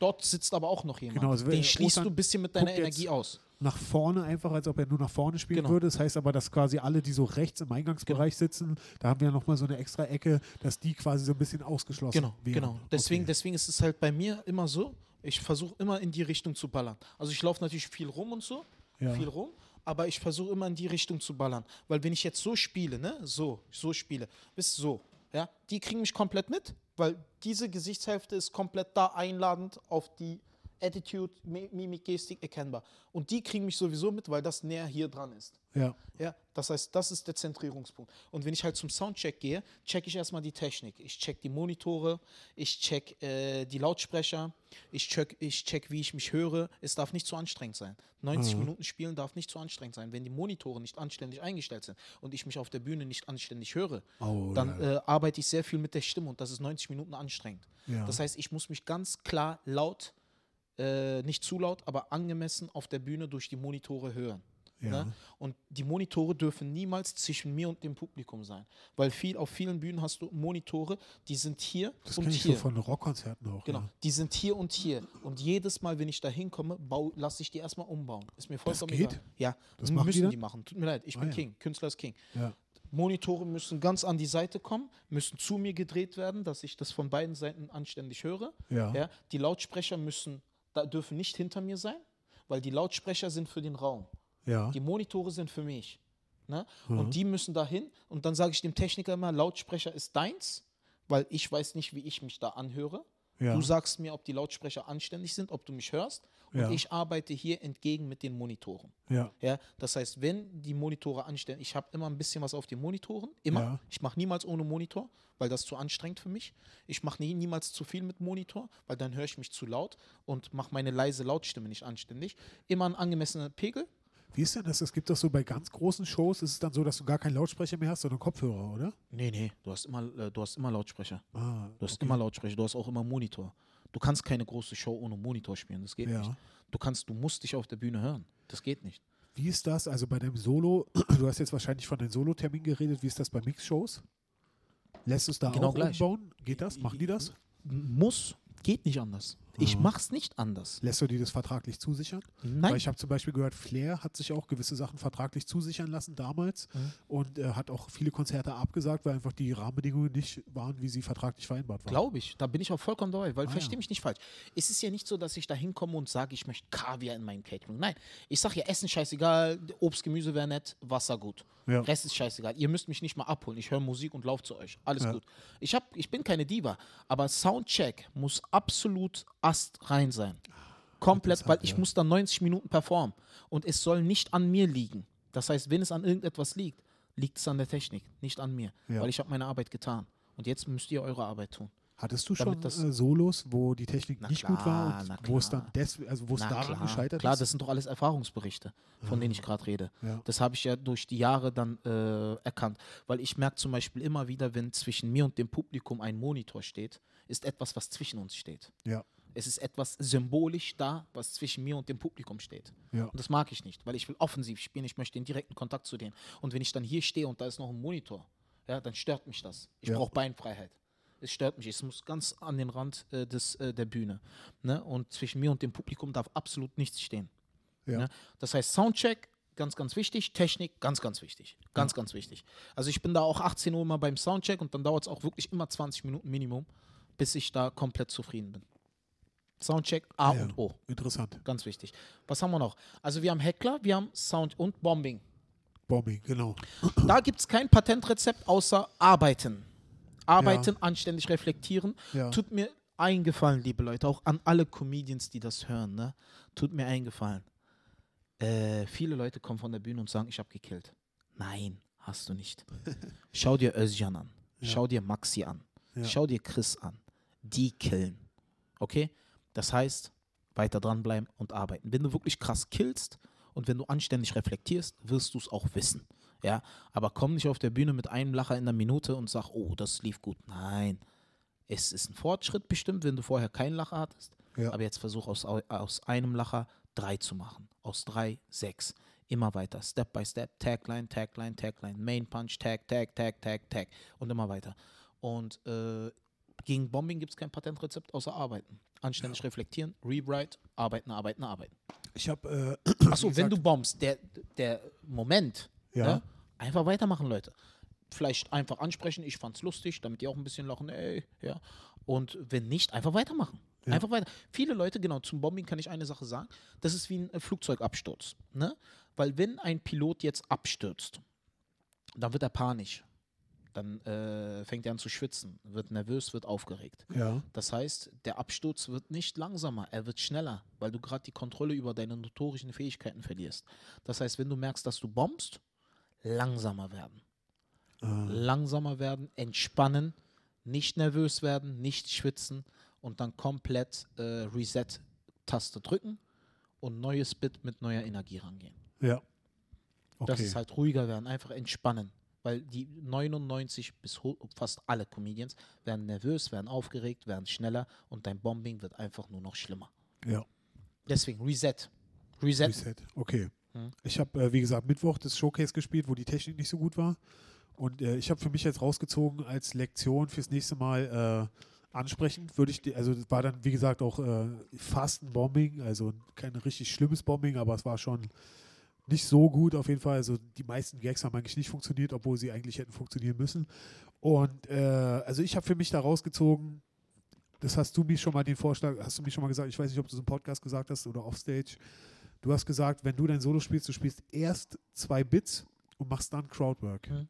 dort sitzt aber auch noch jemand. Genau, also Den schließt du ein bisschen mit deiner guckt jetzt- Energie aus. Nach vorne einfach, als ob er nur nach vorne spielen Genau. würde. Das heißt aber, dass quasi alle, die so rechts im Eingangsbereich sitzen, da haben wir ja nochmal so eine extra Ecke, dass die quasi so ein bisschen ausgeschlossen Genau, wären. genau. Deswegen, okay. deswegen ist es halt bei mir immer so, ich versuche immer in die Richtung zu ballern. Also ich laufe natürlich viel rum und so, Ja. viel rum, aber ich versuche immer in die Richtung zu ballern. Weil wenn ich jetzt so spiele, ne, so, so spiele, bis so, ja, die kriegen mich komplett mit, weil diese Gesichtshälfte ist komplett da einladend auf die Attitude, Mi- Mimik, Gestik erkennbar. Und die kriegen mich sowieso mit, weil das näher hier dran ist. Ja, Ja, das heißt, das ist der Zentrierungspunkt. Und wenn ich halt zum Soundcheck gehe, check ich erstmal die Technik. Ich check die Monitore, ich check äh, die Lautsprecher, ich check, ich check, wie ich mich höre. Es darf nicht zu anstrengend sein. 90 Minuten spielen darf nicht zu anstrengend sein. Wenn die Monitore nicht anständig eingestellt sind und ich mich auf der Bühne nicht anständig höre, Oh, dann ja. äh, arbeite ich sehr viel mit der Stimme und das ist 90 Minuten anstrengend. Ja. Das heißt, ich muss mich ganz klar laut, äh, nicht zu laut, aber angemessen auf der Bühne durch die Monitore hören. Ja. Ne? Und die Monitore dürfen niemals zwischen mir und dem Publikum sein. Weil viel, auf vielen Bühnen hast du Monitore, die sind hier Das und ich so hier. von Rockkonzerten auch. Genau, Ja. die sind hier und hier. Und jedes Mal, wenn ich da hinkomme, lasse ich die erstmal umbauen. Ist mir vollkommen geht? egal. Ja, Das die müssen dann? die machen. Tut mir leid, ich Ah, bin ja. King. Künstler ist King. Monitore müssen ganz an die Seite kommen, müssen zu mir gedreht werden, dass ich das von beiden Seiten anständig höre. Ja, die Lautsprecher müssen, da dürfen nicht hinter mir sein, weil die Lautsprecher sind für den Raum. Ja. Die Monitore sind für mich. Ne? Mhm. Und die müssen dahin. Und dann sage ich dem Techniker immer, Lautsprecher ist deins, weil ich weiß nicht, wie ich mich da anhöre. Ja. Du sagst mir, ob die Lautsprecher anständig sind, ob du mich hörst. Und Ja. ich arbeite hier entgegen mit den Monitoren. ja. Ja, das heißt, wenn die Monitore anstellen, ich habe immer ein bisschen was auf den Monitoren, immer. Ja. Ich mache niemals ohne Monitor, weil das zu anstrengend für mich. Ich mache nie, niemals zu viel mit Monitor, weil dann höre ich mich zu laut und mache meine leise Lautstimme nicht anständig. Immer ein angemessener Pegel. Wie ist denn das? Es gibt doch so bei ganz großen Shows, ist es dann so, dass du gar keinen Lautsprecher mehr hast, sondern Kopfhörer, oder? Nee, nee, du hast immer, äh, du hast immer Lautsprecher. Ah, Du hast okay. immer Lautsprecher, du hast auch immer Monitor. Du kannst keine große Show ohne Monitor spielen, das geht Ja. nicht. Du kannst, du musst dich auf der Bühne hören. Das geht nicht. Wie ist das? Also bei deinem Solo, du hast jetzt wahrscheinlich von den Solo-Terminen geredet, wie ist das bei Mix-Shows? Lässt du es da Genau auch gleich. umbauen? Geht das? Machen die das? Muss, geht nicht anders. Ich mach's nicht anders. Lässt du die das vertraglich zusichern? Nein. Weil ich habe zum Beispiel gehört, Flair hat sich auch gewisse Sachen vertraglich zusichern lassen damals Mhm. und äh, hat auch viele Konzerte abgesagt, weil einfach die Rahmenbedingungen nicht waren, wie sie vertraglich vereinbart waren. Glaube ich, da bin ich auch vollkommen dabei, weil Ah, verstehe ja. mich nicht falsch. Es ist ja nicht so, dass ich da hinkomme und sage, ich möchte Kaviar in meinem Catering. Nein, ich sage ja, Essen scheißegal, Obst, Gemüse wäre nett, Wasser gut. Ja. Rest ist scheißegal. Ihr müsst mich nicht mal abholen. Ich höre Musik und laufe zu euch. Alles Ja. gut. Ich, hab, ich bin keine Diva, aber Soundcheck muss absolut astrein sein. Komplett, weil ich ja. muss dann 90 Minuten performen. Und es soll nicht an mir liegen. Das heißt, wenn es an irgendetwas liegt, liegt es an der Technik, nicht an mir. Ja. Weil ich habe meine Arbeit getan. Und jetzt müsst ihr eure Arbeit tun. Hattest du schon äh, Solos, wo die Technik Na nicht gut war klar, und wo es klar. dann des, also wo es daran klar, gescheitert klar, ist? das sind doch alles Erfahrungsberichte, von denen ich gerade rede. Ja. Das habe ich ja durch die Jahre dann äh, erkannt. Weil ich merke zum Beispiel immer wieder, wenn zwischen mir und dem Publikum ein Monitor steht, ist etwas, was zwischen uns steht. ja, Es ist etwas symbolisch da, was zwischen mir und dem Publikum steht. ja, Und das mag ich nicht, weil ich will offensiv spielen, ich möchte den direkten Kontakt zu denen. Und wenn ich dann hier stehe und da ist noch ein Monitor, ja, dann stört mich das. Ich Ja. brauche Beinfreiheit. Es stört mich. Es muss ganz an den Rand äh, des, äh, der Bühne. Ne? Und zwischen mir und dem Publikum darf absolut nichts stehen. ja. Ne? Das heißt, Soundcheck, ganz, ganz wichtig. Technik, ganz, ganz wichtig. Ganz, ganz wichtig. Also ich bin da auch 18 Uhr mal beim Soundcheck und dann dauert es auch wirklich immer 20 Minuten Minimum, bis ich da komplett zufrieden bin. Soundcheck A ja. und O. Interessant. Ganz wichtig. Was haben wir noch? Also wir haben Heckler, wir haben Sound und Bombing. Bombing, genau. Da gibt es kein Patentrezept außer arbeiten. Arbeiten, anständig reflektieren. Ja. Tut mir eingefallen, liebe Leute, auch an alle Comedians, die das hören, ne? Tut mir eingefallen. Äh, viele Leute kommen von der Bühne und sagen, ich habe gekillt. Nein, hast du nicht. Schau dir Özcan an. Schau dir Maxi an. Ja. Schau dir Chris an. Die killen. Okay? Das heißt, weiter dranbleiben und arbeiten. Wenn du wirklich krass killst und wenn du anständig reflektierst, wirst du es auch wissen. Ja, aber komm nicht auf der Bühne mit einem Lacher in der Minute und sag, oh, das lief gut. Nein. Es ist ein Fortschritt bestimmt, wenn du vorher keinen Lacher hattest. Ja. Aber jetzt versuch aus, aus einem Lacher drei zu machen. Aus drei, sechs. Immer weiter. Step by Step. Tagline, Tagline, Tagline. Main Punch, Tag, Tag, Tag, Tag, Tag. Und immer weiter. Und äh, gegen Bombing gibt es kein Patentrezept außer arbeiten. Anständig reflektieren, rewrite, arbeiten, arbeiten, arbeiten. Ich habe, äh, Achso, wenn du bombst, der, der Moment, Ja. ne? einfach weitermachen, Leute. Vielleicht einfach ansprechen, ich fand's lustig, damit die auch ein bisschen lachen, ey, ja. Und wenn nicht, einfach weitermachen. Einfach weiter. Viele Leute, genau, zum Bombing kann ich eine Sache sagen, das ist wie ein äh, Flugzeugabsturz, ne? Weil wenn ein Pilot jetzt abstürzt, dann wird er panisch. Dann äh, fängt er an zu schwitzen, wird nervös, wird aufgeregt. ja, Das heißt, der Absturz wird nicht langsamer, er wird schneller, weil du gerade die Kontrolle über deine notorischen Fähigkeiten verlierst. Das heißt, wenn du merkst, dass du bombst, langsamer werden. Ah. Langsamer werden, entspannen, nicht nervös werden, nicht schwitzen und dann komplett äh, Reset-Taste drücken und neues Bit mit neuer Energie rangehen. ja. Das Okay. ist halt ruhiger werden, einfach entspannen. Weil die 99 bis fast alle Comedians werden nervös, werden aufgeregt, werden schneller und dein Bombing wird einfach nur noch schlimmer. ja. Deswegen Reset. Reset. Reset. Okay. Mhm. Ich habe, äh, wie gesagt, Mittwoch das Showcase gespielt, wo die Technik nicht so gut war. Und äh, ich habe für mich jetzt rausgezogen als Lektion fürs nächste Mal äh, ansprechend, würde ich, die- also das war dann, wie gesagt, auch äh, fast ein Bombing, also kein richtig schlimmes Bombing, aber es war schon nicht so gut auf jeden Fall. Also die meisten Gags haben eigentlich nicht funktioniert, obwohl sie eigentlich hätten funktionieren müssen. Und äh, also ich habe für mich da rausgezogen, das hast du mir schon mal den Vorschlag, hast du mir schon mal gesagt, ich weiß nicht, ob du es im Podcast gesagt hast oder offstage. Du hast gesagt, wenn du dein Solo spielst, du spielst erst zwei Bits und machst dann Crowdwork. Mhm.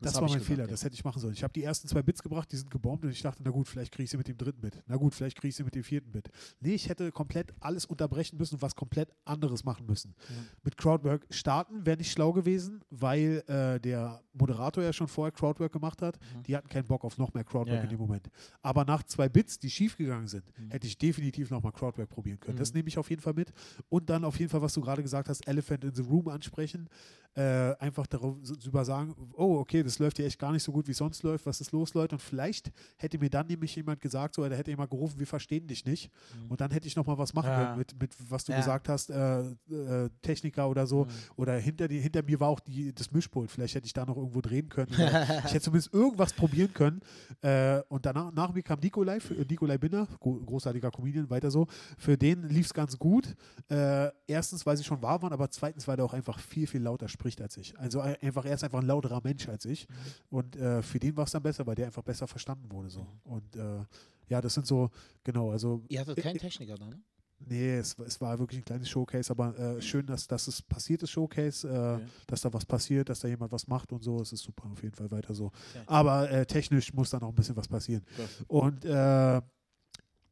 Das, hab war mein gesagt, Fehler, ja. das hätte ich machen sollen. Ich habe die ersten zwei Bits gebracht, die sind gebombt und ich dachte, na gut, vielleicht kriege ich sie mit dem dritten Bit. Na gut, vielleicht kriege ich sie mit dem vierten Bit. Nee, ich hätte komplett alles unterbrechen müssen und was komplett anderes machen müssen. Mit Crowdwork starten wäre nicht schlau gewesen, weil äh, der Moderator ja schon vorher Crowdwork gemacht hat. Die hatten keinen Bock auf noch mehr Crowdwork Mhm. Ja, in ja. dem Moment. Aber nach zwei Bits, die schief gegangen sind, Mhm. hätte ich definitiv nochmal Crowdwork probieren können. Das Mhm. nehme ich auf jeden Fall mit. Und dann auf jeden Fall, was du gerade gesagt hast, Elephant in the Room ansprechen. Äh, einfach darüber sagen, oh, okay, das läuft ja echt gar nicht so gut, wie es sonst läuft, was ist los, Leute? Und vielleicht hätte mir dann nämlich jemand gesagt, so, oder hätte jemand gerufen, wir verstehen dich nicht. Und dann hätte ich nochmal was machen Mhm. Ja. können mit, mit, was du Ja. gesagt hast, äh, äh, Techniker oder so. Mhm. Oder hinter, die, hinter mir war auch die, das Mischpult. Vielleicht hätte ich da noch irgendwo drehen können. Ich hätte zumindest irgendwas probieren können. Äh, und danach nach mir kam Nikolai, für- äh, Nikolai Binner, gro großartiger Comedian, weiter so. Für den lief es ganz gut. Äh, erstens, weil sie schon wahr waren, aber zweitens, weil er auch einfach viel, viel lauter spricht als ich. Also ein- einfach, er ist einfach ein lauterer Mensch als ich. Und äh, für den war es dann besser, weil der einfach besser verstanden wurde. So. Und äh, ja, das sind so, genau, also Ihr hattet keinen Techniker da, ne? Nee, es, es war wirklich ein kleines Showcase, aber äh, schön, dass, dass es passiert ist, Showcase, äh, Okay. dass da was passiert, dass da jemand was macht und so. Es ist super, auf jeden Fall weiter so. Okay. Aber äh, technisch muss da noch ein bisschen was passieren. Und äh,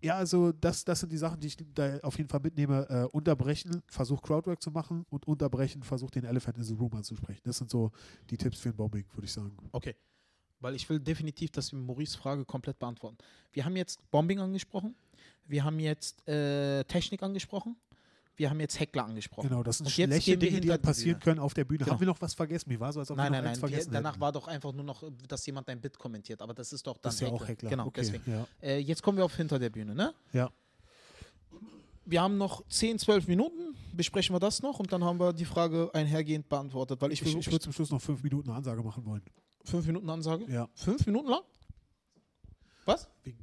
ja, also das, das sind die Sachen, die ich da auf jeden Fall mitnehme. Äh, unterbrechen, versuch Crowdwork zu machen und unterbrechen, versuch den Elephant in the Room anzusprechen. Das sind so die Tipps für ein Bombing, würde ich sagen. Okay. Weil ich will definitiv, dass wir Maurice Frage komplett beantworten. Wir haben jetzt Bombing angesprochen, wir haben jetzt äh, Technik angesprochen, wir haben jetzt Heckler angesprochen. Genau, das sind Und schlechte Dinge, die die passieren können auf der Bühne. Genau. Haben wir noch was vergessen? Mir war so, als ob Nein, wir nein, noch nein. Die, vergessen danach hätten. war doch einfach nur noch, dass jemand dein Bit kommentiert. Aber das ist doch dann Das ist ja auch Heckler. Genau, okay, deswegen. Ja. Äh, jetzt kommen wir auf hinter der Bühne, ne? ja. Wir haben noch 10, 12 Minuten. Besprechen wir das noch und dann haben wir die Frage einhergehend beantwortet. Weil ich, Ich, ich würde zum Schluss noch fünf Minuten eine Ansage machen wollen. fünf Minuten Ansage. Ja. Fünf Minuten lang? Was? Wegen-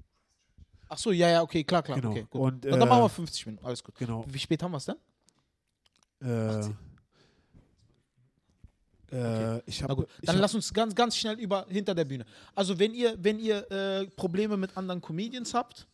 Ach so, ja, ja, okay, klar, klar. Genau. Okay, gut. Und, Na, dann äh, machen wir 50 Minuten. Alles gut. Genau. Wie spät haben wir es denn? Äh, 18. äh, ich Na habe. gut, dann lass uns ganz, ganz schnell über hinter der Bühne. Also wenn ihr, wenn ihr äh, Probleme mit anderen Comedians habt,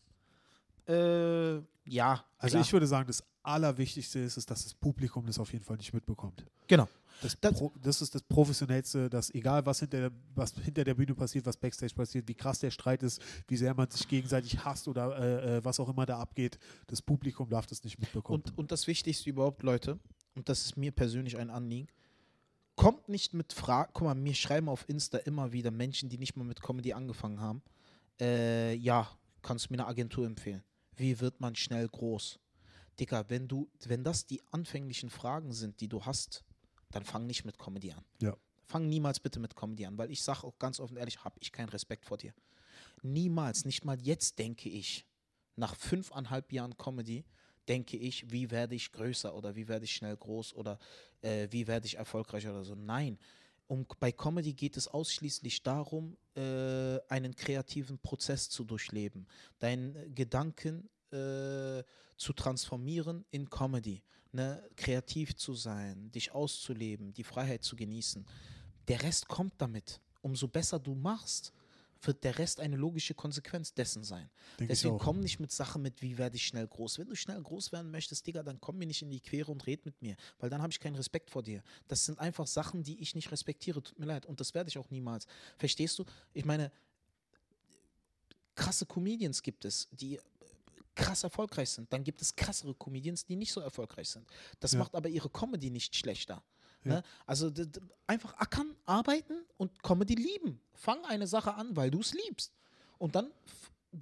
äh, ja. Also klar. ich würde sagen, das Allerwichtigste ist, ist, dass das Publikum das auf jeden Fall nicht mitbekommt. genau. Das, Das- Pro, das ist das Professionellste, dass egal was hinter, der, was hinter der Bühne passiert, was Backstage passiert, wie krass der Streit ist, wie sehr man sich gegenseitig hasst oder äh, äh, was auch immer da abgeht, das Publikum darf das nicht mitbekommen. Und, und das Wichtigste überhaupt, Leute, und das ist mir persönlich ein Anliegen, kommt nicht mit Fragen. Guck mal, mir schreiben auf Insta immer wieder Menschen, die nicht mal mit Comedy angefangen haben. Äh, ja, kannst du mir eine Agentur empfehlen? Wie wird man schnell groß? Dicker, wenn du, wenn das die anfänglichen Fragen sind, die du hast, dann fang nicht mit Comedy an. ja. Fang niemals bitte mit Comedy an, weil ich sage auch ganz offen ehrlich, habe ich keinen Respekt vor dir. Niemals, nicht mal jetzt denke ich, nach fünfeinhalb Jahren Comedy, denke ich, wie werde ich größer oder wie werde ich schnell groß oder äh, wie werde ich erfolgreicher oder so. Nein, um, bei Comedy geht es ausschließlich darum, äh, einen kreativen Prozess zu durchleben, deinen Gedanken äh, zu transformieren in Comedy, ne? kreativ zu sein, dich auszuleben, die Freiheit zu genießen. Der Rest kommt damit. Umso besser du machst, wird der Rest eine logische Konsequenz dessen sein. Denke ich Deswegen komm nicht mit Sachen mit, wie werde ich schnell groß. Wenn du schnell groß werden möchtest, Digga, dann komm mir nicht in die Quere und red mit mir, weil dann habe ich keinen Respekt vor dir. Das sind einfach Sachen, die ich nicht respektiere. Tut mir leid. Und das werde ich auch niemals. Verstehst du? Ich meine, krasse Comedians gibt es, die krass erfolgreich sind. Dann gibt es krassere Comedians, die nicht so erfolgreich sind. Das Ja. macht aber ihre Comedy nicht schlechter. Ja. Ne? Also einfach ackern, arbeiten und Comedy lieben. Fang eine Sache an, weil du es liebst. Und dann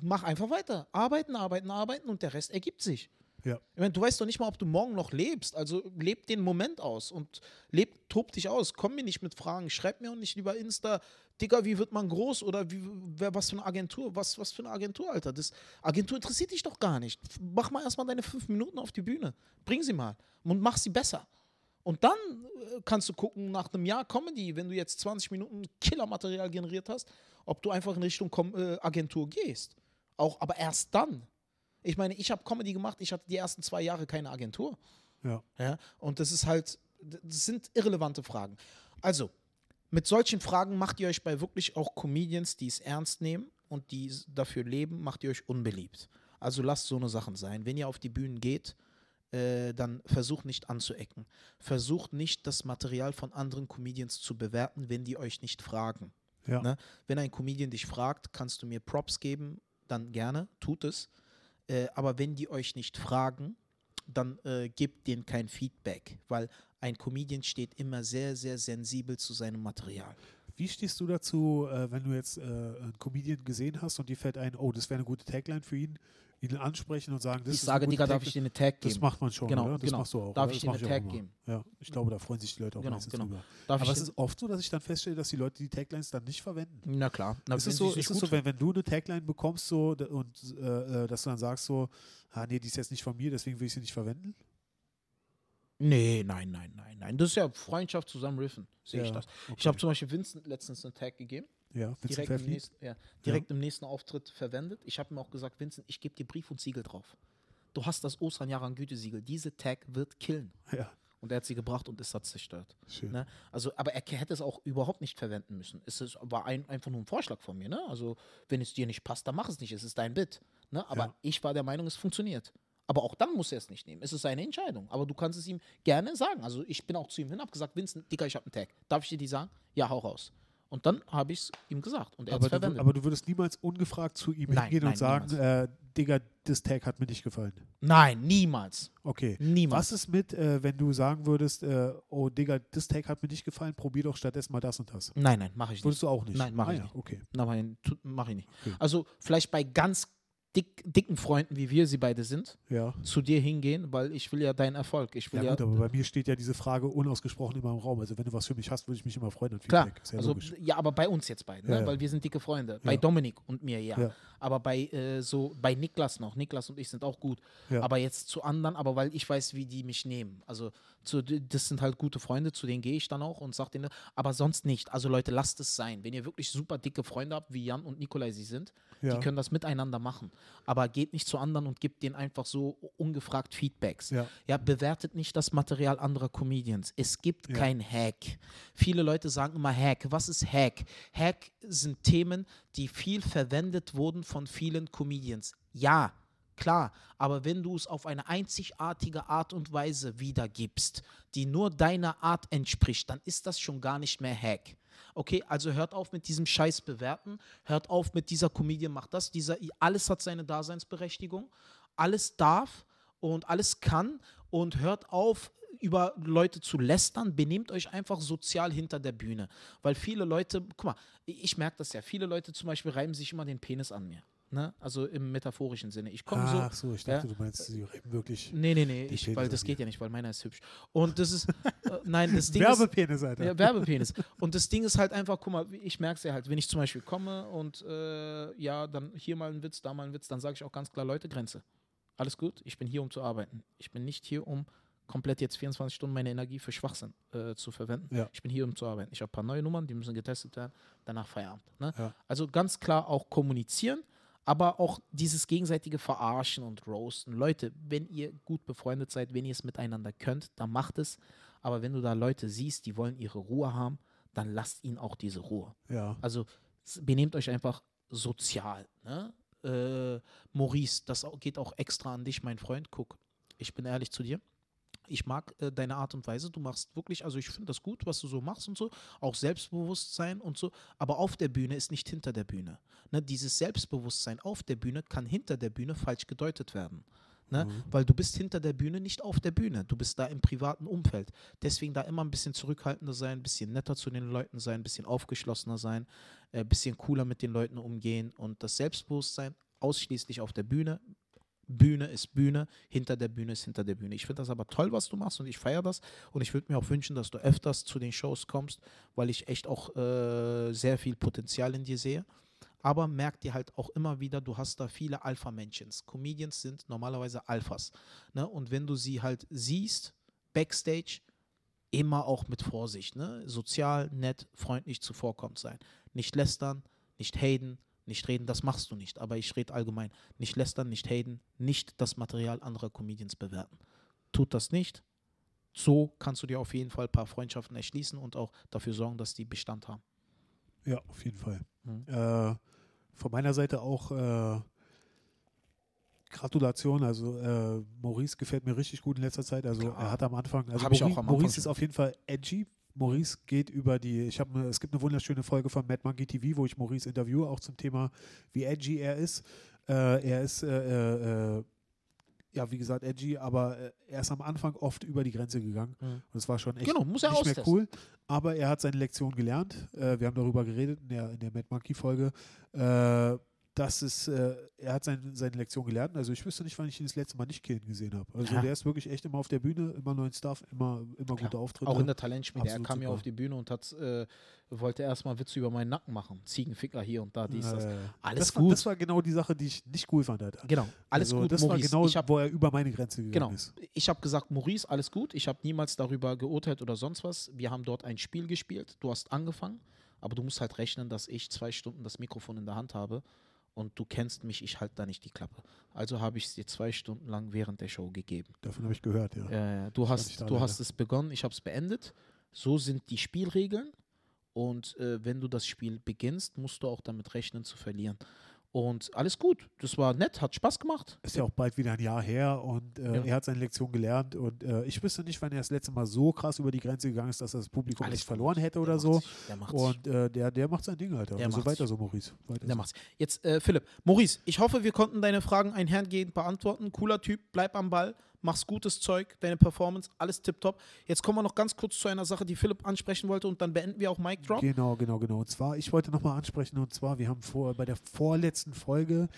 mach einfach weiter. Arbeiten, arbeiten, arbeiten und der Rest ergibt sich. Ja. Ich meine, du weißt doch nicht mal, ob du morgen noch lebst. Also leb den Moment aus und leb, tob dich aus. Komm mir nicht mit Fragen. Schreib mir auch nicht lieber Insta, Digga, wie wird man groß oder wie, wer, was für eine Agentur, was, was für eine Agentur, Alter. Das Agentur interessiert dich doch gar nicht. Mach mal erstmal deine fünf Minuten auf die Bühne. Bring sie mal und mach sie besser. Und dann äh, kannst du gucken, nach einem Jahr Comedy, wenn du jetzt 20 Minuten Killermaterial generiert hast, ob du einfach in Richtung äh, Agentur gehst. Auch, aber erst dann. Ich meine, ich habe Comedy gemacht, ich hatte die ersten zwei Jahre keine Agentur. Ja. Ja, und das ist halt, das sind irrelevante Fragen. Also, mit solchen Fragen macht ihr euch bei wirklich auch Comedians, die es ernst nehmen und die dafür leben, macht ihr euch unbeliebt. Also lasst so eine Sachen sein. Wenn ihr auf die Bühnen geht, äh, dann versucht nicht anzuecken. Versucht nicht, das Material von anderen Comedians zu bewerten, wenn die euch nicht fragen. Ja. Ne? Wenn ein Comedian dich fragt, kannst du mir Props geben, dann gerne, tut es. Äh, aber wenn die euch nicht fragen, dann äh, gebt denen kein Feedback, weil ein Comedian steht immer sehr, sehr sensibel zu seinem Material. Wie stehst du dazu, äh, wenn du jetzt äh, einen Comedian gesehen hast und dir fällt ein, oh, das wäre eine gute Tagline für ihn, ihn ansprechen und sagen, das ich ist sage, Digga, darf ich dir eine Tag Das geben? macht man schon, Genau, oder? Das genau. machst du auch. Darf oder? ich Das dir eine auch Tag geben? Ja, ich glaube, da freuen sich die Leute auch Genau, meistens genau. drüber. Darf Aber ich es ist oft so, dass ich dann feststelle, dass die Leute die Taglines dann nicht verwenden. Na klar. Na, ist es so, ist es so wenn, wenn du eine Tagline bekommst so, und äh, äh, dass du dann sagst so, ah nee, die ist jetzt nicht von mir, deswegen will ich sie nicht verwenden? Nee, nein, nein, nein, nein. Das ist ja Freundschaft zusammen riffen, sehe ich Ja, das. Ich okay. habe zum Beispiel Vincent letztens einen Tag gegeben, Ja, direkt, im nächsten, ja, direkt im nächsten Auftritt verwendet. Ich habe ihm auch gesagt, Vincent, ich gebe dir Brief und Siegel drauf. Du hast das Osterjahrang Gütesiegel. Diese Tag wird killen. Ja, Und er hat sie gebracht und ist hat zerstört. schön. Ne? Also, aber er hätte es auch überhaupt nicht verwenden müssen. Es ist, war ein, einfach nur ein Vorschlag von mir. Ne? Also, wenn es dir nicht passt, dann mach es nicht. Es ist dein Bit. Ne? Aber Ja. ich war der Meinung, es funktioniert. Aber auch dann muss er es nicht nehmen. Es ist seine Entscheidung. Aber du kannst es ihm gerne sagen. Also, ich bin auch zu ihm hin, habe gesagt, Vincent, Digga, ich habe einen Tag. Darf ich dir die sagen? Ja, hau raus. Und dann habe ich es ihm gesagt. Und er hat Aber du, aber du würdest niemals ungefragt zu ihm Nein, hingehen nein, und sagen, äh, Digga, das Tag hat mir nicht gefallen. Nein, niemals. Okay. Niemals. Was ist mit, äh, wenn du sagen würdest, äh, oh Digga, das Tag hat mir nicht gefallen, probier doch stattdessen mal das und das. Nein, nein, mache ich nicht. Würdest du auch nicht? Nein, mach ah, ich ja, nicht. Okay. Nein, mache ich nicht. Okay. Also, vielleicht bei ganz dick, dicken Freunden, wie wir sie beide sind, Ja. zu dir hingehen, weil ich will ja deinen Erfolg. Ich will Ja, ja, gut, aber bei mir steht ja diese Frage unausgesprochen immer im Raum. Also wenn du was für mich hast, würde ich mich immer freuen klar. Also logisch. ja, aber bei uns jetzt beiden, ne? ja. weil wir sind dicke Freunde. Bei. Dominik und mir ja. Aber bei äh, so bei Niklas noch. Niklas und ich sind auch gut. Aber jetzt zu anderen, aber weil ich weiß, wie die mich nehmen. Also zu, das sind halt gute Freunde, zu denen gehe ich dann auch und sage denen, aber sonst nicht. Also Leute, lasst es sein. Wenn ihr wirklich super dicke Freunde habt, wie Jan und Nikolai sie sind, Ja. die können das miteinander machen. Aber geht nicht zu anderen und gebt denen einfach so ungefragt Feedbacks. Ja. Ja, bewertet nicht das Material anderer Comedians. Es gibt Ja. kein Hack. Viele Leute sagen immer Hack. Was ist Hack? Hack sind Themen, die viel verwendet wurden von vielen Comedians. Ja, klar. Aber wenn du es auf eine einzigartige Art und Weise wiedergibst, die nur deiner Art entspricht, dann ist das schon gar nicht mehr Hack. Okay, also hört auf mit diesem Scheiß bewerten, hört auf mit dieser Comedian macht das, dieser, alles hat seine Daseinsberechtigung, alles darf und alles kann und hört auf, über Leute zu lästern, benehmt euch einfach sozial hinter der Bühne. Weil viele Leute, guck mal, ich merke das ja, viele Leute zum Beispiel reiben sich immer den Penis an mir. Ne? Also im metaphorischen Sinne. Ich komme so. Ach so, ich dachte, du meinst, sie reden wirklich Nee, nee, nee, Die ich, weil das geht ja nicht, weil meiner ist hübsch. Und das ist, äh, nein, das Ding ist, Werbepenis, Alter. ja, Werbepenis. Und das Ding ist halt einfach, guck mal, ich merke es ja halt, wenn ich zum Beispiel komme und äh, ja, dann hier mal ein Witz, da mal ein Witz, dann sage ich auch ganz klar, Leute, Grenze. Alles gut, ich bin hier, um zu arbeiten. Ich bin nicht hier, um komplett jetzt 24 Stunden meine Energie für Schwachsinn äh, zu verwenden. Ja. Ich bin hier, um zu arbeiten. Ich habe ein paar neue Nummern, die müssen getestet werden, danach Feierabend. Ne? Ja. Also ganz klar auch kommunizieren, aber auch dieses gegenseitige Verarschen und Roasten. Leute, wenn ihr gut befreundet seid, wenn ihr es miteinander könnt, dann macht es. Aber wenn du da Leute siehst, die wollen ihre Ruhe haben, dann lasst ihnen auch diese Ruhe. Ja. Also benehmt euch einfach sozial. Ne? Äh, Maurice, das geht auch extra an dich, mein Freund. Guck, ich bin ehrlich zu dir. Ich mag äh, deine Art und Weise. Du machst wirklich, also ich finde das gut, was du so machst und so. Auch Selbstbewusstsein und so. Aber auf der Bühne ist nicht hinter der Bühne. Ne? Dieses Selbstbewusstsein auf der Bühne kann hinter der Bühne falsch gedeutet werden. Ne? Weil du bist hinter der Bühne nicht auf der Bühne. Du bist da im privaten Umfeld. Deswegen da immer ein bisschen zurückhaltender sein, ein bisschen netter zu den Leuten sein, ein bisschen aufgeschlossener sein, ein äh, bisschen cooler mit den Leuten umgehen und das Selbstbewusstsein ausschließlich auf der Bühne. Bühne ist Bühne, hinter der Bühne ist hinter der Bühne. Ich finde das aber toll, was du machst und ich feiere das. Und ich würde mir auch wünschen, dass du öfters zu den Shows kommst, weil ich echt auch äh, sehr viel Potenzial in dir sehe. Aber merk dir halt auch immer wieder, du hast da viele Alpha-Mentions. Comedians sind normalerweise Alphas. Ne? Und wenn du sie halt siehst, Backstage, immer auch mit Vorsicht, ne? Sozial, nett, freundlich zuvorkommt sein. Nicht lästern, nicht haten, nicht reden, das machst du nicht. Aber ich rede allgemein. Nicht lästern, nicht haten, nicht das Material anderer Comedians bewerten. Tut das nicht. So kannst du dir auf jeden Fall ein paar Freundschaften erschließen und auch dafür sorgen, dass die Bestand haben. Ja, auf jeden Fall. Mhm. Äh, von meiner Seite auch äh, Gratulation. Also äh, Maurice gefällt mir richtig gut in letzter Zeit. Also Klar. er hat am Anfang, also Hab ich Maurice, auch am Anfang Maurice ist auf jeden Fall edgy. Maurice geht über die, ich habe, es gibt eine wunderschöne Folge von Mad Monkey TV, wo ich Maurice interviewe, auch zum Thema, wie edgy er ist. Äh, er ist, äh, äh, ja, wie gesagt, edgy, aber äh, er ist am Anfang oft über die Grenze gegangen. Mhm. Und es war schon echt Genau, muss er nicht mehr austesten. cool. Aber er hat seine Lektion gelernt. Äh, wir haben darüber geredet in der, in der Mad Monkey-Folge. Äh, das ist, äh, er hat sein, seine Lektion gelernt. Also ich wüsste nicht, wann ich ihn das letzte Mal nicht killen gesehen habe. Also Ja. der ist wirklich echt immer auf der Bühne, immer neuen Stuff, immer, immer Klar. gute Auftritte. Auch in der Talentschmiede. Er Absolut kam ja auf die Bühne und hat, äh, wollte erstmal Witze über meinen Nacken machen. Ziegenficker hier und da, dies, das. Äh, Alles das War, gut. das war genau die Sache, die ich nicht cool fand. Alter. Genau, alles also, gut, Das Maurice. war genau, ich hab, wo er über meine Grenze gegangen Genau. ist. Ich habe gesagt, Maurice, alles gut. Ich habe niemals darüber geurteilt oder sonst was. Wir haben dort ein Spiel gespielt. Du hast angefangen, aber du musst halt rechnen, dass ich zwei Stunden das Mikrofon in der Hand habe und du kennst mich, ich halte da nicht die Klappe. Also habe ich es dir zwei Stunden lang während der Show gegeben. Davon habe ich gehört, ja. Äh, du nicht hast, du leider. hast es begonnen, ich habe es beendet. So sind die Spielregeln. Und äh, wenn du das Spiel beginnst, musst du auch damit rechnen zu verlieren. Und alles gut. Das war nett, hat Spaß gemacht. Ist ja auch bald wieder ein Jahr her und äh, Ja. er hat seine Lektion gelernt und äh, ich wüsste nicht, wann er das letzte Mal so krass über die Grenze gegangen ist, dass er das Publikum Alles nicht verloren hätte Der oder so. sich, Der macht sich. Und äh, der, der macht sein Ding, Alter. Der also weiter so, Maurice. Weiter Der so. macht's. Jetzt, äh, Philipp. Maurice, ich hoffe, wir konnten deine Fragen einhergehend beantworten. Cooler Typ, bleib am Ball, machst gutes Zeug, deine Performance, alles tipptopp. Jetzt kommen wir noch ganz kurz zu einer Sache, die Philipp ansprechen wollte und dann beenden wir auch Mic Drop. Genau, genau, genau. Und zwar, ich wollte nochmal ansprechen, und zwar, wir haben vor, bei der vorletzten Folge,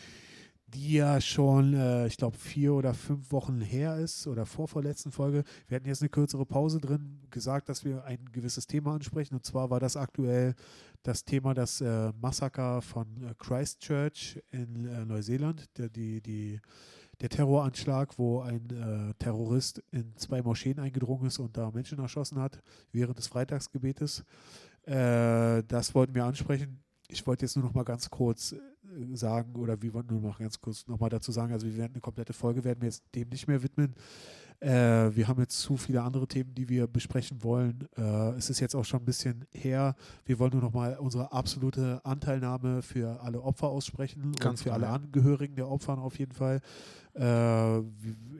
die ja schon, äh, ich glaube, vier oder fünf Wochen her ist, oder vorvorletzten Folge, wir hatten jetzt eine kürzere Pause drin, gesagt, dass wir ein gewisses Thema ansprechen. Und zwar war das aktuell das Thema das äh, Massaker von äh, Christchurch in äh, Neuseeland, der, die, die, der Terroranschlag, wo ein äh, Terrorist in zwei Moscheen eingedrungen ist und da Menschen erschossen hat während des Freitagsgebetes. Äh, das wollten wir ansprechen. Ich wollte jetzt nur noch mal ganz kurz äh, sagen, oder wir wollten nur noch ganz kurz noch mal dazu sagen, also wir werden eine komplette Folge, werden wir jetzt dem nicht mehr widmen. Äh, wir haben jetzt zu viele andere Themen, die wir besprechen wollen. Äh, es ist jetzt auch schon ein bisschen her. Wir wollen nur noch mal unsere absolute Anteilnahme für alle Opfer aussprechen und Ganz für genau, alle. Angehörigen der Opfer auf jeden Fall. Äh,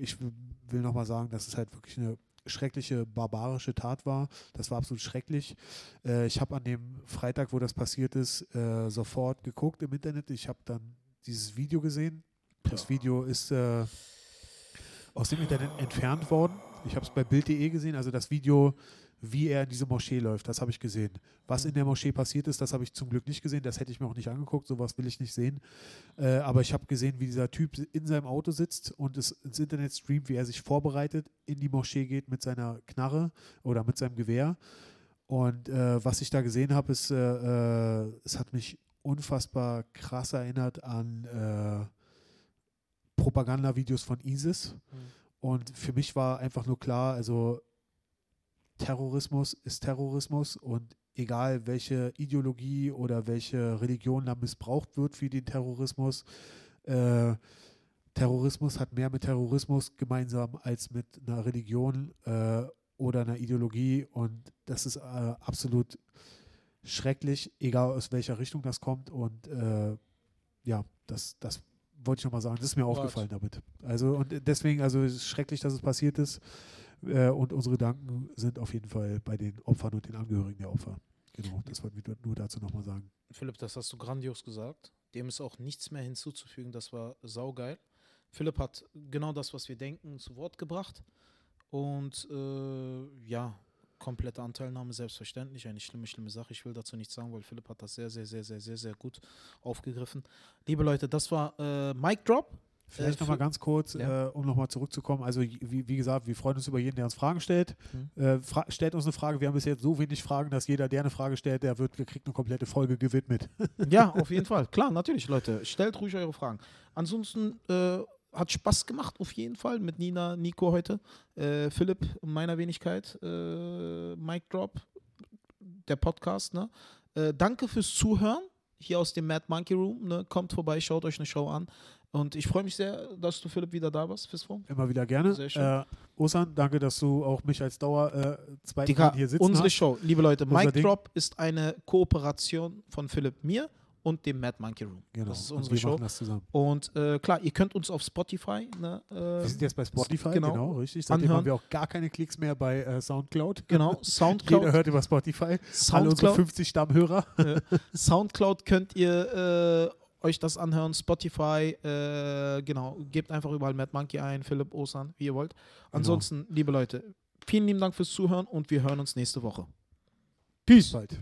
ich will noch mal sagen, dass es halt wirklich eine schreckliche, barbarische Tat war. Das war absolut schrecklich. Äh, ich habe an dem Freitag, wo das passiert ist, äh, sofort geguckt im Internet. Ich habe dann dieses Video gesehen. Das Video ist äh, aus dem Internet entfernt worden. Ich habe es bei Bild.de gesehen, also das Video, wie er in diese Moschee läuft, das habe ich gesehen. Was in der Moschee passiert ist, das habe ich zum Glück nicht gesehen, das hätte ich mir auch nicht angeguckt, sowas will ich nicht sehen. Äh, aber ich habe gesehen, wie dieser Typ in seinem Auto sitzt und es ins Internet streamt, wie er sich vorbereitet, in die Moschee geht mit seiner Knarre oder mit seinem Gewehr. Und äh, was ich da gesehen habe, ist, äh, äh, es hat mich unfassbar krass erinnert an äh, Propagandavideos von ISIS. Mhm. Und für mich war einfach nur klar, also Terrorismus ist Terrorismus und egal welche Ideologie oder welche Religion da missbraucht wird für den Terrorismus, äh, Terrorismus hat mehr mit Terrorismus gemeinsam als mit einer Religion äh, oder einer Ideologie und das ist äh, absolut schrecklich, egal aus welcher Richtung das kommt und äh, ja, das, das wollte ich nochmal sagen, das ist mir Wort. aufgefallen damit. Also und deswegen, also es ist schrecklich, dass es passiert ist äh, und unsere Gedanken sind auf jeden Fall bei den Opfern und den Angehörigen der Opfer. Genau, das wollten wir nur dazu nochmal sagen. Philipp, das hast du grandios gesagt. Dem ist auch nichts mehr hinzuzufügen. Das war saugeil. Philipp hat genau das, was wir denken, zu Wort gebracht. Und äh, ja, komplette Anteilnahme, selbstverständlich. Eine schlimme, schlimme Sache. Ich will dazu nichts sagen, weil Philipp hat das sehr, sehr, sehr, sehr, sehr, sehr gut aufgegriffen. Liebe Leute, das war äh, Mic Drop. Vielleicht Äh, nochmal ganz kurz, Ja. äh, um nochmal zurückzukommen. Also, wie, wie gesagt, wir freuen uns über jeden, der uns Fragen stellt. Mhm. Äh, fra stellt uns eine Frage. Wir haben bis jetzt so wenig Fragen, dass jeder, der eine Frage stellt, der wird, kriegt eine komplette Folge gewidmet. Ja, auf jeden Fall. Klar, natürlich, Leute. Stellt ruhig eure Fragen. Ansonsten, äh, hat Spaß gemacht, auf jeden Fall, mit Nina, Nico heute, äh, Philipp meiner Wenigkeit, äh, Mic Drop, der Podcast. Ne? Äh, danke fürs Zuhören hier aus dem Mad Monkey Room. Ne? Kommt vorbei, schaut euch eine Show an. Und ich freue mich sehr, dass du, Philipp, wieder da warst, Fistform. Immer wieder gerne. Sehr schön. Äh, Osan, danke, dass du auch mich als Dauer äh, zweiten hier sitzen unsere hast. Show, liebe Leute, Unser Mic Ding. Drop ist eine Kooperation von Philipp, mir und dem Mad Monkey Room. Genau. Das ist und unsere wir Show. machen das zusammen. Und äh, klar, ihr könnt uns auf Spotify, ne, äh, Wir sind jetzt bei Spotify, genau. genau, richtig. Seitdem Anhören. haben wir auch gar keine Klicks mehr bei äh, Soundcloud. genau, Jeder Soundcloud, hört über Spotify. Alle unsere Soundcloud, 50 Stammhörer. Soundcloud könnt ihr äh, euch das anhören, Spotify, äh, genau, gebt einfach überall Mad Monkey ein, Philipp Osan, wie ihr wollt. Ansonsten, liebe Leute, vielen lieben Dank fürs Zuhören und wir hören uns nächste Woche. Peace. Bald.